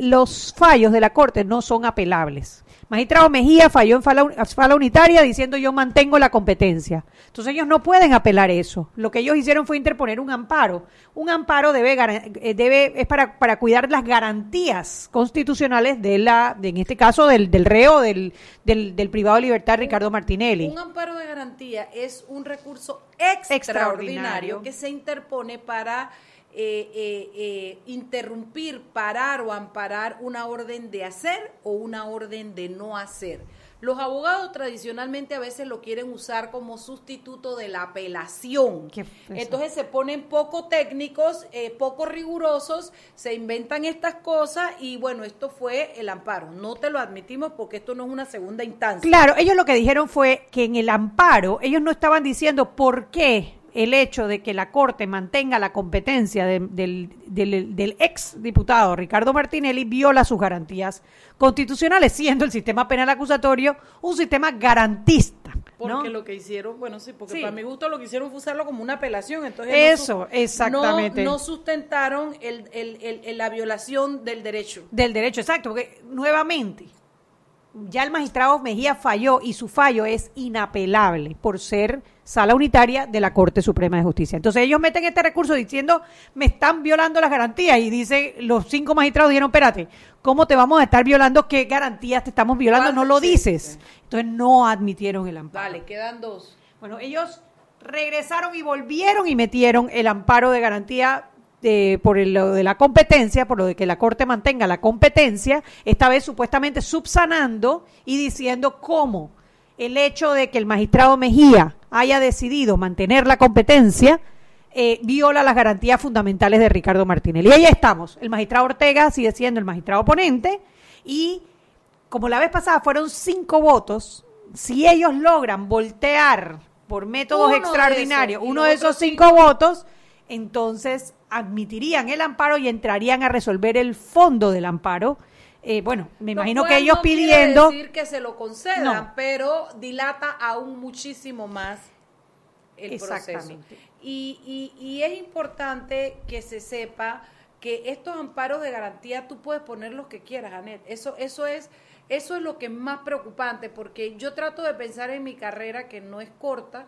los fallos de la Corte no son apelables. Magistrado Mejía falló en fala, fala unitaria diciendo yo mantengo la competencia. Entonces ellos no pueden apelar eso. Lo que ellos hicieron fue interponer un amparo. Un amparo debe, eh, debe es para, para cuidar las garantías constitucionales de la, de, en este caso del, del reo del, del, del privado de libertad Ricardo Martinelli. Un amparo de garantía es un recurso extraordinario, Extraordinario. que se interpone para eh, eh, eh, interrumpir, parar o amparar una orden de hacer o una orden de no hacer. Los abogados tradicionalmente a veces lo quieren usar como sustituto de la apelación. Entonces se ponen poco técnicos, eh, poco rigurosos, se inventan estas cosas y bueno, esto fue el amparo. No te lo admitimos porque esto no es una segunda instancia. Claro, ellos lo que dijeron fue que en el amparo, ellos no estaban diciendo por qué el hecho de que la Corte mantenga la competencia de- del, del, del ex diputado Ricardo Martinelli viola sus garantías constitucionales, siendo el sistema penal acusatorio un sistema garantista. Porque ¿no? lo que hicieron, bueno, sí, porque Sí. para mi gusto lo que hicieron fue usarlo como una apelación. Entonces Eso, exactamente. No, no sustentaron el- el- el- la violación del derecho. Del derecho, exacto, porque nuevamente, ya el magistrado Mejía falló y su fallo es inapelable por ser sala unitaria de la Corte Suprema de Justicia. Entonces ellos meten este recurso diciendo, me están violando las garantías y dice, los cinco magistrados dijeron, espérate, ¿cómo te vamos a estar violando? ¿Qué garantías te estamos violando? No lo dices. Entonces no admitieron el amparo. Vale, quedan dos. Bueno, ellos regresaron y volvieron y metieron el amparo de garantía de, por el- lo de la competencia, por lo de que la Corte mantenga la competencia, esta vez supuestamente subsanando y diciendo cómo el hecho de que el magistrado Mejía haya decidido mantener la competencia eh, viola las garantías fundamentales de Ricardo Martínez. Y ahí estamos. El magistrado Ortega sigue siendo el magistrado oponente y como la vez pasada fueron cinco votos, si ellos logran voltear por métodos Uno de extraordinarios esos, uno de esos cinco votos, entonces admitirían el amparo y entrarían a resolver el fondo del amparo. Eh, bueno, me imagino que ellos no pidiendo... decir que se lo concedan, No. pero dilata aún muchísimo más el proceso. Exactamente. Y, y, y es importante que se sepa que estos amparos de garantía tú puedes poner los que quieras, Anet. Eso, eso es, eso es lo que es más preocupante, porque yo trato de pensar en mi carrera que no es corta.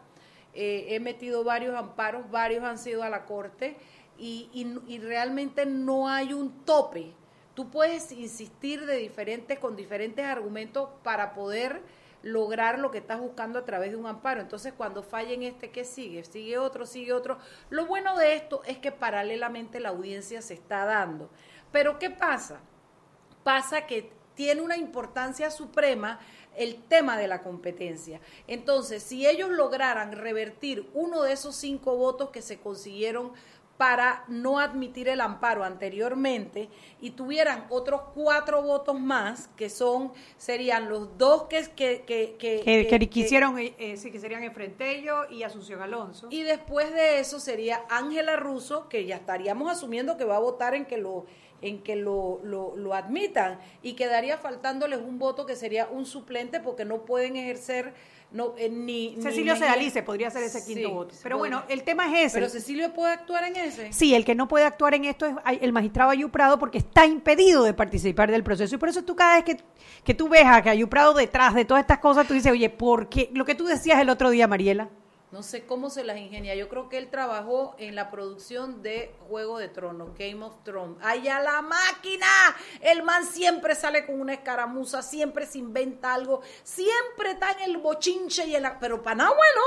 eh, he metido varios amparos, varios han sido a la corte y, y- y realmente no hay un tope. Tú puedes insistir de diferentes, con diferentes argumentos para poder lograr lo que estás buscando a través de un amparo. Entonces, cuando falla en este, ¿qué sigue? Sigue otro, sigue otro. Lo bueno de esto es que paralelamente la audiencia se está dando. Pero ¿qué pasa? Pasa que tiene una importancia suprema el tema de la competencia. Entonces, si ellos lograran revertir uno de esos cinco votos que se consiguieron para no admitir el amparo anteriormente y tuvieran otros cuatro votos más, que son, serían los dos que, que, que, que- quisieron, eh, eh, sí, que serían Enfrentello y Asunción Alonso. y después de eso sería Ángela Russo, que ya estaríamos asumiendo que va a votar en que lo en que lo, lo, lo admitan y quedaría faltándoles un voto que sería un suplente porque no pueden ejercer no eh, ni ni Cecilio Mejía- Sedalice podría ser ese quinto Sí, voto. Pero bueno, el tema es ese. pero Cecilio puede actuar en ese Sí, el que no puede actuar en esto es el magistrado Ayuprado porque está impedido de participar del proceso. Y por eso tú cada vez que, que tú ves a que Ayuprado detrás de todas estas cosas, tú dices, oye, ¿por qué? Lo que tú decías el otro día, Mariela. No sé cómo se las ingenia. Yo creo que él trabajó en la producción de Juego de Tronos, Game of Thrones. ¡Allá la máquina! El man siempre sale con una escaramuza, siempre se inventa algo, siempre está en el bochinche y en la... Pero para nada bueno,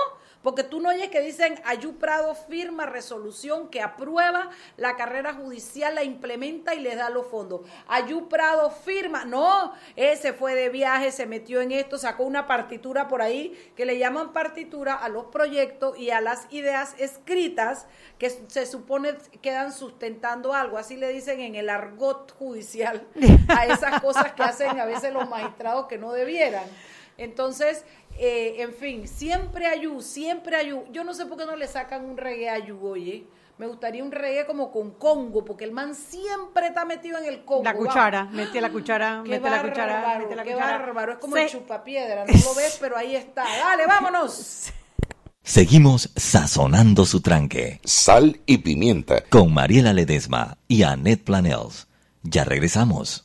porque tú no oyes que dicen Ayú Prado firma resolución que aprueba la carrera judicial, la implementa y les da los fondos. Ayú Prado firma, no, ese fue de viaje, se metió en esto, sacó una partitura por ahí que le llaman partitura a los proyectos y a las ideas escritas que se supone quedan sustentando algo, así le dicen en el argot judicial a esas cosas que hacen a veces los magistrados que no debieran. Entonces, eh, en fin, siempre ayú, siempre ayú. Yo no sé por qué no le sacan un reggae a ayú, oye. Me gustaría un reggae como con Congo, porque el man siempre está metido en el Congo. La cuchara, mete la cuchara, Qué mete la cuchara, mete la qué cuchara. bárbaro. Es como Se- el chupapiedra, no lo ves, pero ahí está. Dale, vámonos. Seguimos sazonando su tranque Sal y pimienta. con Mariela Ledesma y Annette Planels. Ya regresamos.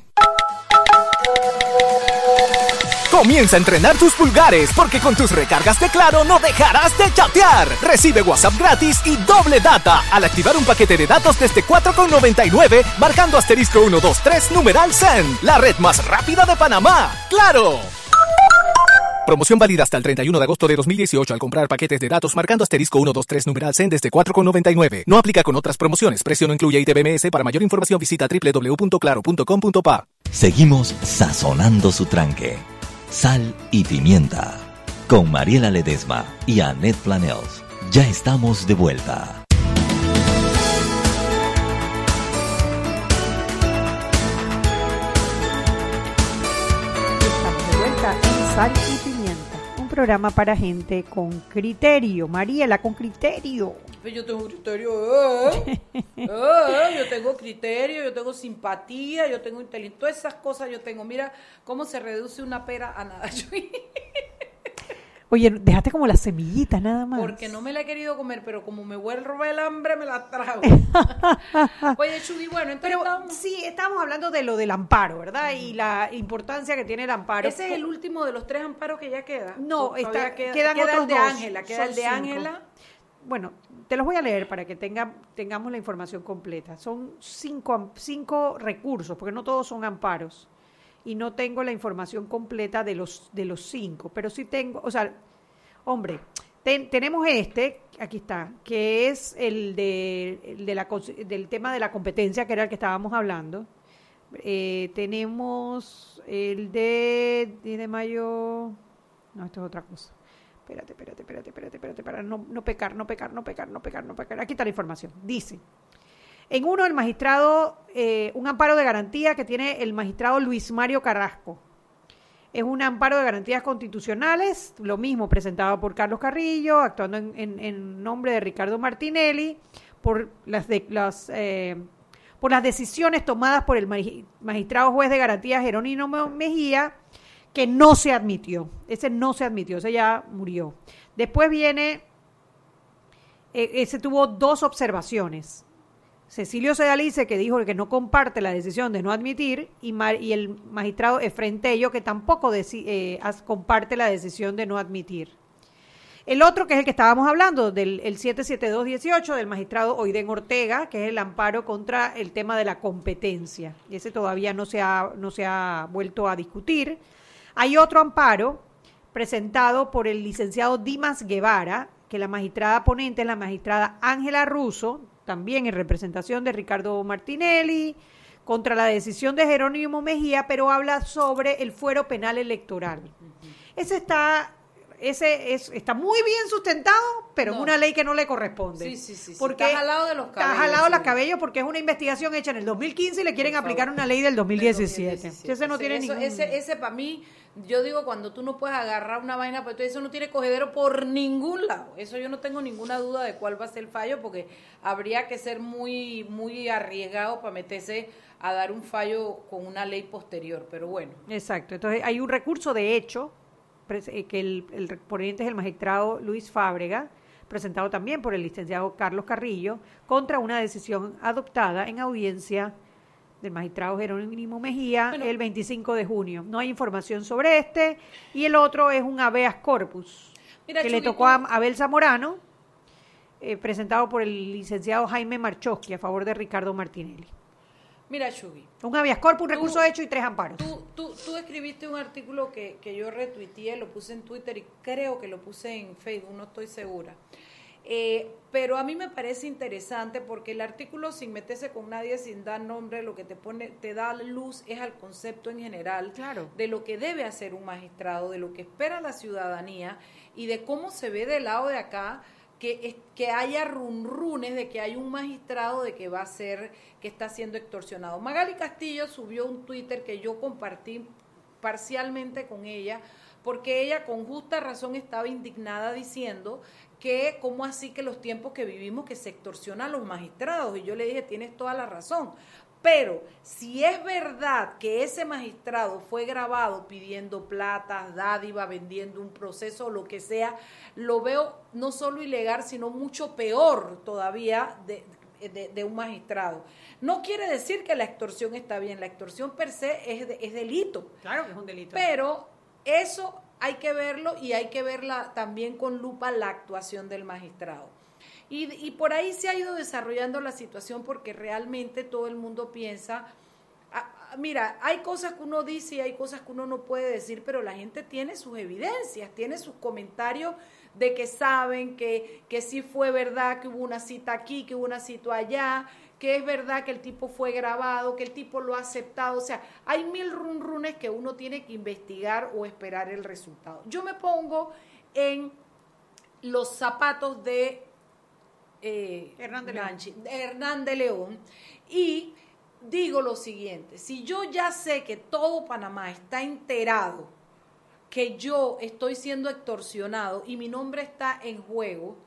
Comienza a entrenar tus pulgares porque con tus recargas de Claro no dejarás de chatear. Recibe WhatsApp gratis y doble data al activar un paquete de datos desde 4,99 marcando asterisco 123 numeral CEN, la red más rápida de Panamá. ¡Claro! Promoción válida hasta el 31 de agosto de 2018 al comprar paquetes de datos marcando asterisco 123 numeral CEN desde 4,99. No aplica con otras promociones. Precio no incluye ITBMS. Para mayor información visita www.claro.com.pa. Seguimos sazonando su tranque. Sal y pimienta. Con Mariela Ledesma y Annette Planels. Ya estamos de vuelta. Estamos de vuelta en Sal y Pimienta, un programa para gente con criterio. Mariela, con criterio. Pues Yo tengo criterio, eh. Eh, yo tengo criterio, yo tengo simpatía, yo tengo inteligencia, todas esas cosas yo tengo. Mira cómo se reduce una pera a nada. Oye, dejaste como las semillitas nada más. Porque no me la he querido comer, pero como me vuelve el hambre, me la trago. Oye, Chuy, bueno, entonces Pero estábamos- sí, estábamos hablando de lo del amparo, ¿verdad? Y la importancia que tiene el amparo. ese es el último de los tres amparos que ya queda. No, está, queda, quedan queda otros el de dos. Ángela, queda Son el de. Ángela. Bueno, te los voy a leer para que tenga, tengamos la información completa. Son cinco, cinco recursos, porque no todos son amparos. Y no tengo la información completa de los, de los cinco, pero sí tengo, o sea, hombre, ten- tenemos este, aquí está, que es el, de, el de la, del tema de la competencia, que era el que estábamos hablando. Eh, tenemos el de 10 de mayo, no, esto es otra cosa. Espérate, espérate, espérate, espérate, espérate, para no, no pecar, no pecar, no pecar, no pecar, no pecar. Aquí está la información. Dice, en uno el magistrado, eh, un amparo de garantía que tiene el magistrado Luis Mario Carrasco. Es un amparo de garantías constitucionales, lo mismo presentado por Carlos Carrillo, actuando en, nombre de Ricardo Martinelli, por las, de- eh, por las decisiones tomadas por el magi- magistrado juez de garantías Jerónimo Mejía, que no se admitió. Ese no se admitió, ese ya murió. Después viene, eh, ese tuvo dos observaciones. Cecilio Sedalice, que dijo que no comparte la decisión de no admitir, y, el magistrado Efren Tello, que tampoco eh, comparte la decisión de no admitir. El otro, que es el que estábamos hablando, del el 77218 del magistrado Oiden Ortega, que es el amparo contra el tema de la competencia. Y ese todavía no se ha, no se ha vuelto a discutir. Hay otro amparo presentado por el licenciado Dimas Guevara, que la magistrada ponente es la magistrada Ángela Russo, también en representación de Ricardo Martinelli, contra la decisión de Jerónimo Mejía, pero habla sobre el fuero penal electoral. Ese está, ese es, está muy bien sustentado, pero No. en una ley que no le corresponde. Sí, sí, sí. Porque Está jalado de los Está cabellos, jalado de los cabellos porque es una investigación hecha en el 2015 y le quieren aplicar una ley del 2017. 2017. Ese no tiene eso, ningún... ese, ese para mí, yo digo, cuando tú no puedes agarrar una vaina, pues eso no tiene cogedero por ningún lado. Eso yo no tengo ninguna duda de cuál va a ser el fallo, porque habría que ser muy, muy arriesgado para meterse a dar un fallo con una ley posterior. Pero bueno, Exacto. Entonces hay un recurso de hecho que el, el ponente es el magistrado Luis Fábrega, presentado también por el licenciado Carlos Carrillo, contra una decisión adoptada en audiencia del magistrado Jerónimo Mejía Bueno. el 25 de junio. No hay información sobre este. Y el otro es un habeas corpus Mira, que le tocó a Abel Zamorano, eh, presentado por el licenciado Jaime Marchowski a favor de Ricardo Martinelli. Mira, Chubi. Un habeas corpus, un recurso hecho y tres amparos. Tú, tú, tú escribiste un artículo que, que yo retuiteé, lo puse en Twitter y creo que lo puse en Facebook, no estoy segura. Eh, pero a mí me parece interesante porque el artículo sin meterse con nadie, sin dar nombre, lo que te pone, te da luz es al concepto en general Claro. de lo que debe hacer un magistrado, de lo que espera la ciudadanía y de cómo se ve del lado de acá que, que haya runrunes de que hay un magistrado de que va a ser, que está siendo extorsionado. Magali Castillo subió un Twitter que yo compartí parcialmente con ella, porque ella con justa razón estaba indignada diciendo que cómo así que los tiempos que vivimos que se extorsionan a los magistrados. Y yo le dije, tienes toda la razón. Pero si es verdad que ese magistrado fue grabado pidiendo plata, dádiva, vendiendo un proceso lo que sea, lo veo no solo ilegal, sino mucho peor todavía de, de- de un magistrado. No quiere decir que la extorsión está bien, la extorsión per se es, de- es delito, Claro que es un delito. pero eso hay que verlo y hay que verla también con lupa la actuación del magistrado. Y, por ahí se ha ido desarrollando la situación porque realmente todo el mundo piensa, mira, hay cosas que uno dice y hay cosas que uno no puede decir, pero la gente tiene sus evidencias, tiene sus comentarios de que saben que, que sí fue verdad que hubo una cita aquí, que hubo una cita allá, que es verdad que el tipo fue grabado, que el tipo lo ha aceptado. O sea, hay mil runrunes que uno tiene que investigar o esperar el resultado. Yo me pongo en los zapatos de eh, Hernán de León. Nanchi- de Hernán de León y digo lo siguiente, si yo ya sé que todo Panamá está enterado que yo estoy siendo extorsionado y mi nombre está en juego,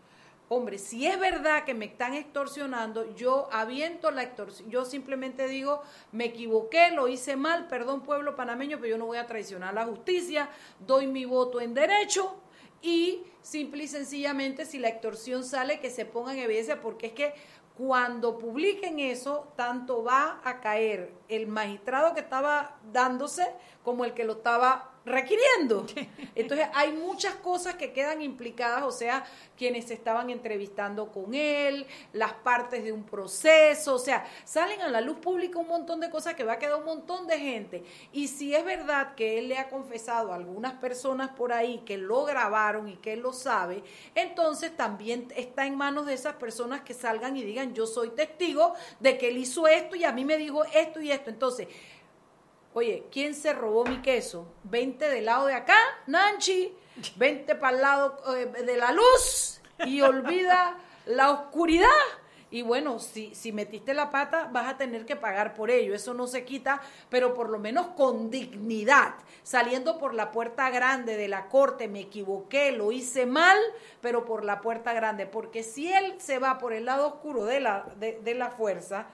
hombre, si es verdad que me están extorsionando, yo aviento la extorsión, yo simplemente digo, me equivoqué, lo hice mal, perdón pueblo panameño, pero yo no voy a traicionar la justicia, doy mi voto en derecho y simple y sencillamente si la extorsión sale que se ponga en evidencia porque es que cuando publiquen eso, tanto va a caer el magistrado que estaba dándose como el que lo estaba requiriendo. Entonces hay muchas cosas que quedan implicadas, o sea, quienes estaban entrevistando con él, las partes de un proceso, o sea, salen a la luz pública un montón de cosas que va a quedar un montón de gente. Y si es verdad que él le ha confesado a algunas personas por ahí que lo grabaron y que él lo sabe, entonces también está en manos de esas personas que salgan y digan, yo soy testigo de que él hizo esto y a mí me dijo esto y esto. Entonces, Oye, ¿quién se robó mi queso? Vente del lado de acá, Nanchi. Vente para el lado eh, de la luz y olvida la oscuridad. Y bueno, si, si metiste la pata, vas a tener que pagar por ello. Eso no se quita, pero por lo menos con dignidad. Saliendo por la puerta grande de la corte, me equivoqué, lo hice mal, pero por la puerta grande. Porque si él se va por el lado oscuro de la, de, de la fuerza,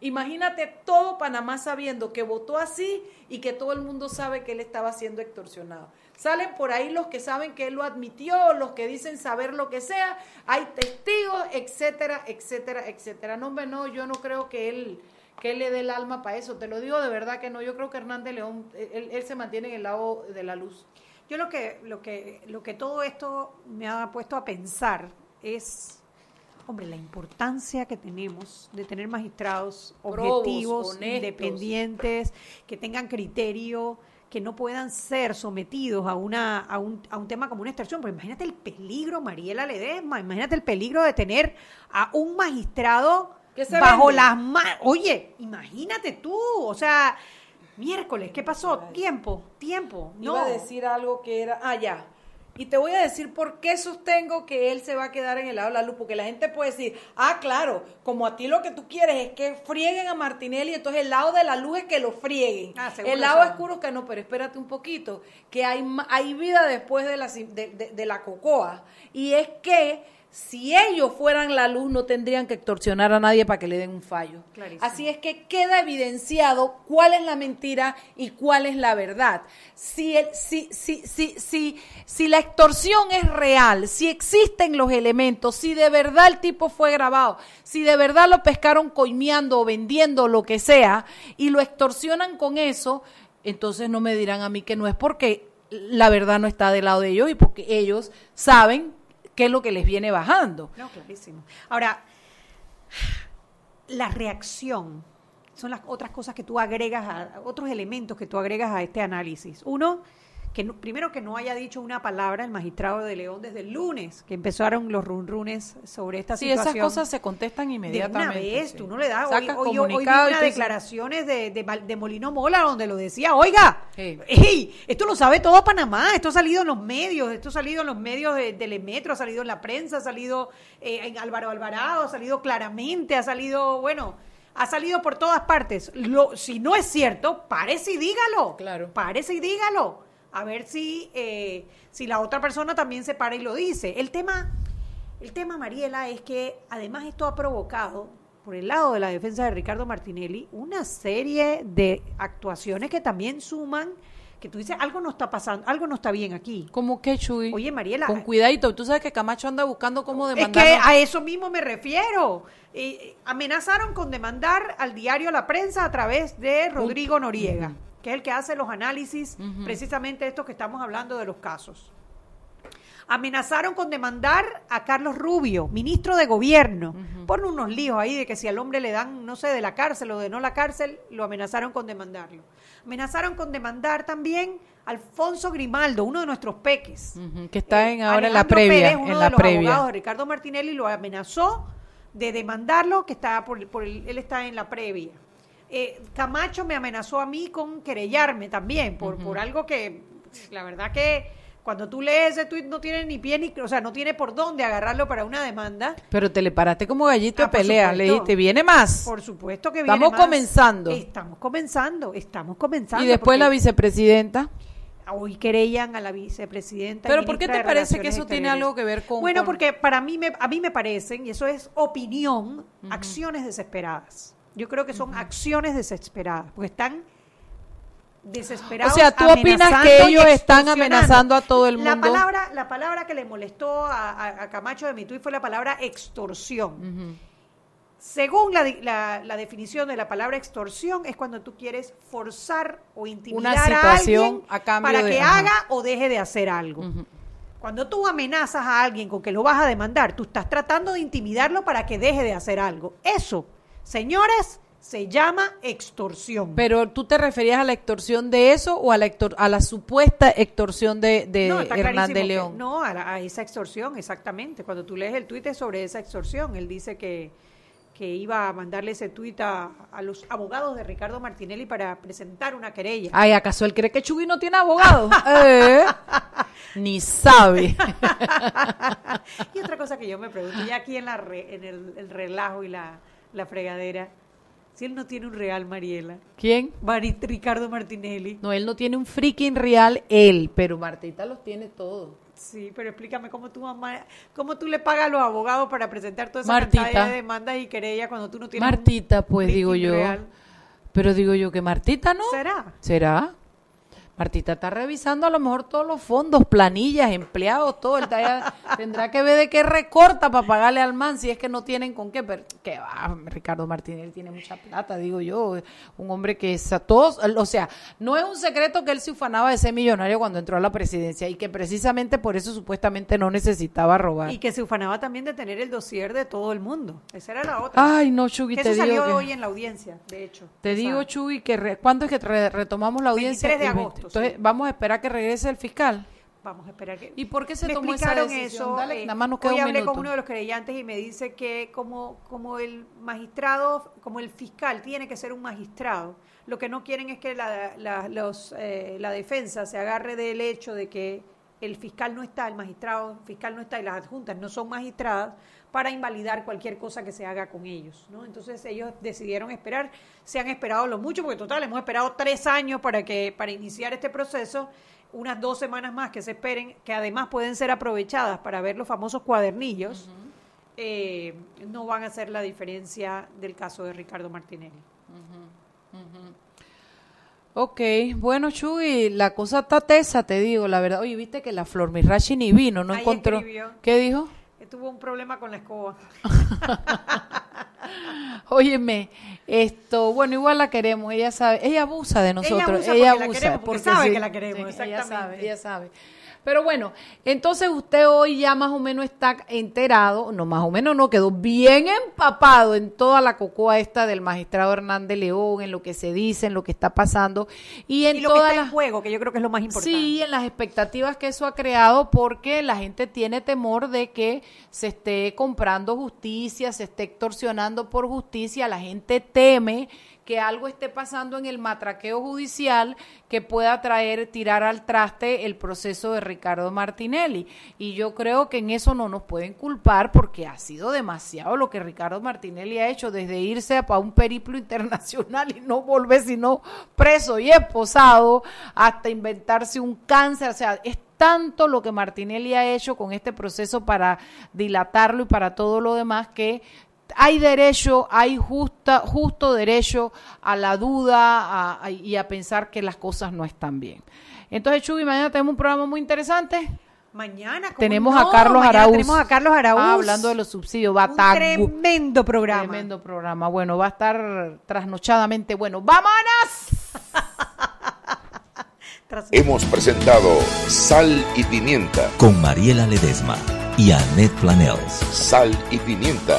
Imagínate todo Panamá sabiendo que votó así y que todo el mundo sabe que él estaba siendo extorsionado. Salen por ahí los que saben que él lo admitió, los que dicen saber lo que sea, hay testigos, etcétera, etcétera, etcétera. No, hombre, no, yo no creo que él, que le dé el alma para eso. Te lo digo de verdad que no. Yo creo que Hernández León, él, él se mantiene en el lado de la luz. Yo lo que, lo que, lo que todo esto me ha puesto a pensar es, hombre, la importancia que tenemos de tener magistrados objetivos, independientes, que tengan criterio, que no puedan ser sometidos a una a un, a un tema como una extorsión. Porque imagínate el peligro, Mariela Ledesma, imagínate el peligro de tener a un magistrado bajo vende. las manos. Oye, imagínate tú, o sea, miércoles, ¿qué pasó? Tiempo, tiempo. No. Iba a decir algo que era, ah, ya. Y te voy a decir por qué sostengo que él se va a quedar en el lado de la luz, porque la gente puede decir, ah, claro, como a ti lo que tú quieres es que frieguen a Martinelli, entonces el lado de la luz es que lo frieguen. Ah, el lado son. oscuro que no, pero espérate un poquito, que hay, hay vida después de la, de- de la cocoa. Y es que si ellos fueran la luz, no tendrían que extorsionar a nadie para que le den un fallo. Clarísimo. Así es que queda evidenciado cuál es la mentira y cuál es la verdad. Si, el, si, si, si, si, si la extorsión es real, si existen los elementos, si de verdad el tipo fue grabado, si de verdad lo pescaron coimeando o vendiendo lo que sea y lo extorsionan con eso, entonces no me dirán a mí que no es porque la verdad no está del lado de ellos y porque ellos saben qué es lo que les viene bajando. No, clarísimo. Ahora, la reacción son las otras cosas que tú agregas, a, otros elementos que tú agregas a este análisis. Uno, que no- primero que no haya dicho una palabra el magistrado de León desde el lunes, que empezaron los runrunes sobre esta Sí, situación. esas cosas se contestan de inmediatamente. una vez, sí. tú no le das. Hoy, Sacas hoy, hoy vi comunicado y unas tú dices, declaraciones de, de, de Molino Mola donde lo decía, oiga, Sí. ey, esto lo sabe todo Panamá, esto ha salido en los medios, esto ha salido en los medios de- del Metro, ha salido en la prensa, ha salido eh, en Álvaro Alvarado, ha salido claramente, ha salido, bueno, ha salido por todas partes. Lo, si no es cierto, párese y dígalo. Claro. Párese y dígalo. A ver si, eh, si la otra persona también se para y lo dice. El tema, el tema, Mariela, es que además esto ha provocado, por el lado de la defensa de Ricardo Martinelli, una serie de actuaciones que también suman, que tú dices, algo no está pasando, algo no está bien aquí. ¿Cómo que, Chuy? Oye, Mariela, Con cuidadito. Tú sabes que Camacho anda buscando cómo es demandar. que a eso mismo me refiero. Eh, amenazaron con demandar al diario La Prensa a través de Rodrigo Noriega, que es el que hace los análisis precisamente estos que estamos hablando de los casos. Amenazaron con demandar a Carlos Rubio, ministro de Gobierno, por unos líos ahí de que si al hombre le dan, no sé, de la cárcel o de no la cárcel, lo amenazaron con demandarlo. Amenazaron con demandar también a Alfonso Grimaldo, uno de nuestros peques. Que está Eh, en, ahora en la previa. Pérez, uno en de los previa. abogados de Ricardo Martinelli lo amenazó de demandarlo, que está por, por el- él está en la previa. Eh, Camacho me amenazó a mí con querellarme también por, por algo que la verdad que cuando tú lees ese tuit no tiene ni pie ni, o sea, no tiene por dónde agarrarlo para una demanda. Pero te le paraste como gallito Ah, de pelea. Le dijiste, viene más. Por supuesto que viene Estamos más. comenzando. Estamos comenzando, estamos comenzando. Y después la vicepresidenta. Hoy querellan a la vicepresidenta. Pero ¿por qué te parece que eso tiene algo que ver con- Bueno, con- porque para mí me, a mí me parecen, y eso es opinión, acciones desesperadas. Yo creo que son acciones desesperadas, porque están desesperados. O sea, ¿tú opinas que ellos están amenazando a todo el La mundo? palabra, la palabra que le molestó a, a- a Camacho de mi tuit fue la palabra extorsión. Según la, la- la definición de la palabra extorsión, es cuando tú quieres forzar o intimidar Una a alguien a cambio para de- que ajá. haga o deje de hacer algo. Cuando tú amenazas a alguien con que lo vas a demandar, tú estás tratando de intimidarlo para que deje de hacer algo. Eso, señores, se llama extorsión. Pero tú te referías a la extorsión de eso o a la, extor- a la supuesta extorsión de, de No, clarísimo que- León. no, a, la- a esa extorsión, exactamente. Cuando tú lees el tuit es sobre esa extorsión. Él dice que, que iba a mandarle ese tuit a, a los abogados de Ricardo Martinelli para presentar una querella. Ay, ¿acaso él cree que Chugui no tiene abogado? Eh, Ni sabe. y otra cosa que yo me pregunto, ya aquí en, la re- en el, el relajo y la, la fregadera, si él no tiene un real, Mariela, ¿Quién? Mari- Ricardo Martinelli. No, él no tiene un freaking real, él, pero Martita los tiene todos. Sí, pero explícame cómo tú, mamá, cómo tú le pagas a los abogados para presentar toda esa Martita. cantidad de demandas y querellas cuando tú no tienes un Martita, pues digo yo. real. Pero digo yo que Martita no. ¿Será? ¿Será? Martita está revisando a lo mejor todos los fondos, planillas, empleados, todo. Está ya- tendrá que ver de qué recorta para pagarle al man si es que no tienen con qué. Pero que va, Ricardo Martínez tiene mucha plata, digo yo. Un hombre que es a todos, o sea, no es un secreto que él se ufanaba de ser millonario cuando entró a la presidencia y que precisamente por eso supuestamente no necesitaba robar. Y que se ufanaba también de tener el dossier de todo el mundo. Esa era la otra. Ay, no, Chugui, que te eso digo salió que- hoy en la audiencia, de hecho. Te digo, Chuy, que re- ¿cuándo es que re- retomamos la audiencia? 23 de El 20. agosto, Entonces, vamos a esperar que regrese el fiscal. Vamos a esperar que... ¿Y por qué se me tomó esa decisión? eso. Dale, eh, nada más nos queda hoy un hablé minuto. con uno de los creyentes y me dice que como, como el magistrado, como el fiscal tiene que ser un magistrado, lo que no quieren es que la, la- los, eh, la defensa se agarre del hecho de que el fiscal no está, el magistrado fiscal no está y las adjuntas no son magistradas para invalidar cualquier cosa que se haga con ellos. ¿no? Entonces ellos decidieron esperar, se han esperado lo mucho, porque total, hemos esperado tres años para, que, para iniciar este proceso, unas dos semanas más que se esperen, que además pueden ser aprovechadas para ver los famosos cuadernillos, eh, no van a hacer la diferencia del caso de Ricardo Martinelli. Ok, bueno, Chuy, la cosa está tesa, te digo, la verdad. Oye, viste que la Flor Mirachi ni vino, no Ahí encontró. escribió. ¿Qué dijo? Que tuvo un problema con la escoba. Óyeme, esto, bueno, igual la queremos, ella sabe, ella abusa de nosotros, abusa ella porque abusa, queremos, porque sabe que la queremos, ella sabe, exactamente. ella sabe. Pero bueno, entonces usted hoy ya más o menos está enterado, no más o menos no, quedó bien empapado en toda la cocoa esta del magistrado Hernández León, en lo que se dice, en lo que está pasando y en y lo que en juego, que yo creo que es lo más importante. Sí, en las expectativas que eso ha creado, porque la gente tiene temor de que se esté comprando justicia, se esté extorsionando por justicia, la gente teme que algo esté pasando en el matraqueo judicial que pueda traer, tirar al traste el proceso de Ricardo Martinelli. Y yo creo que en eso no nos pueden culpar porque ha sido demasiado lo que Ricardo Martinelli ha hecho desde irse para un periplo internacional y no volver sino preso y esposado hasta inventarse un cáncer. O sea, es tanto lo que Martinelli ha hecho con este proceso para dilatarlo y para todo lo demás que hay derecho, hay justa, justo derecho a la duda a- a- y a pensar que las cosas no están bien. Entonces, Chubi, mañana tenemos un programa muy interesante. Mañana ¿cómo Tenemos no? a Carlos Mañana Araúz. Tenemos a Carlos Araúz. Ah, hablando de los subsidios. un Batagu. tremendo programa. Tremendo programa. Bueno, va a estar trasnochadamente bueno. ¡Vámonos! Hemos presentado Sal y Pimienta. Con Mariela Ledesma y Annette Planels. Sal y Pimienta.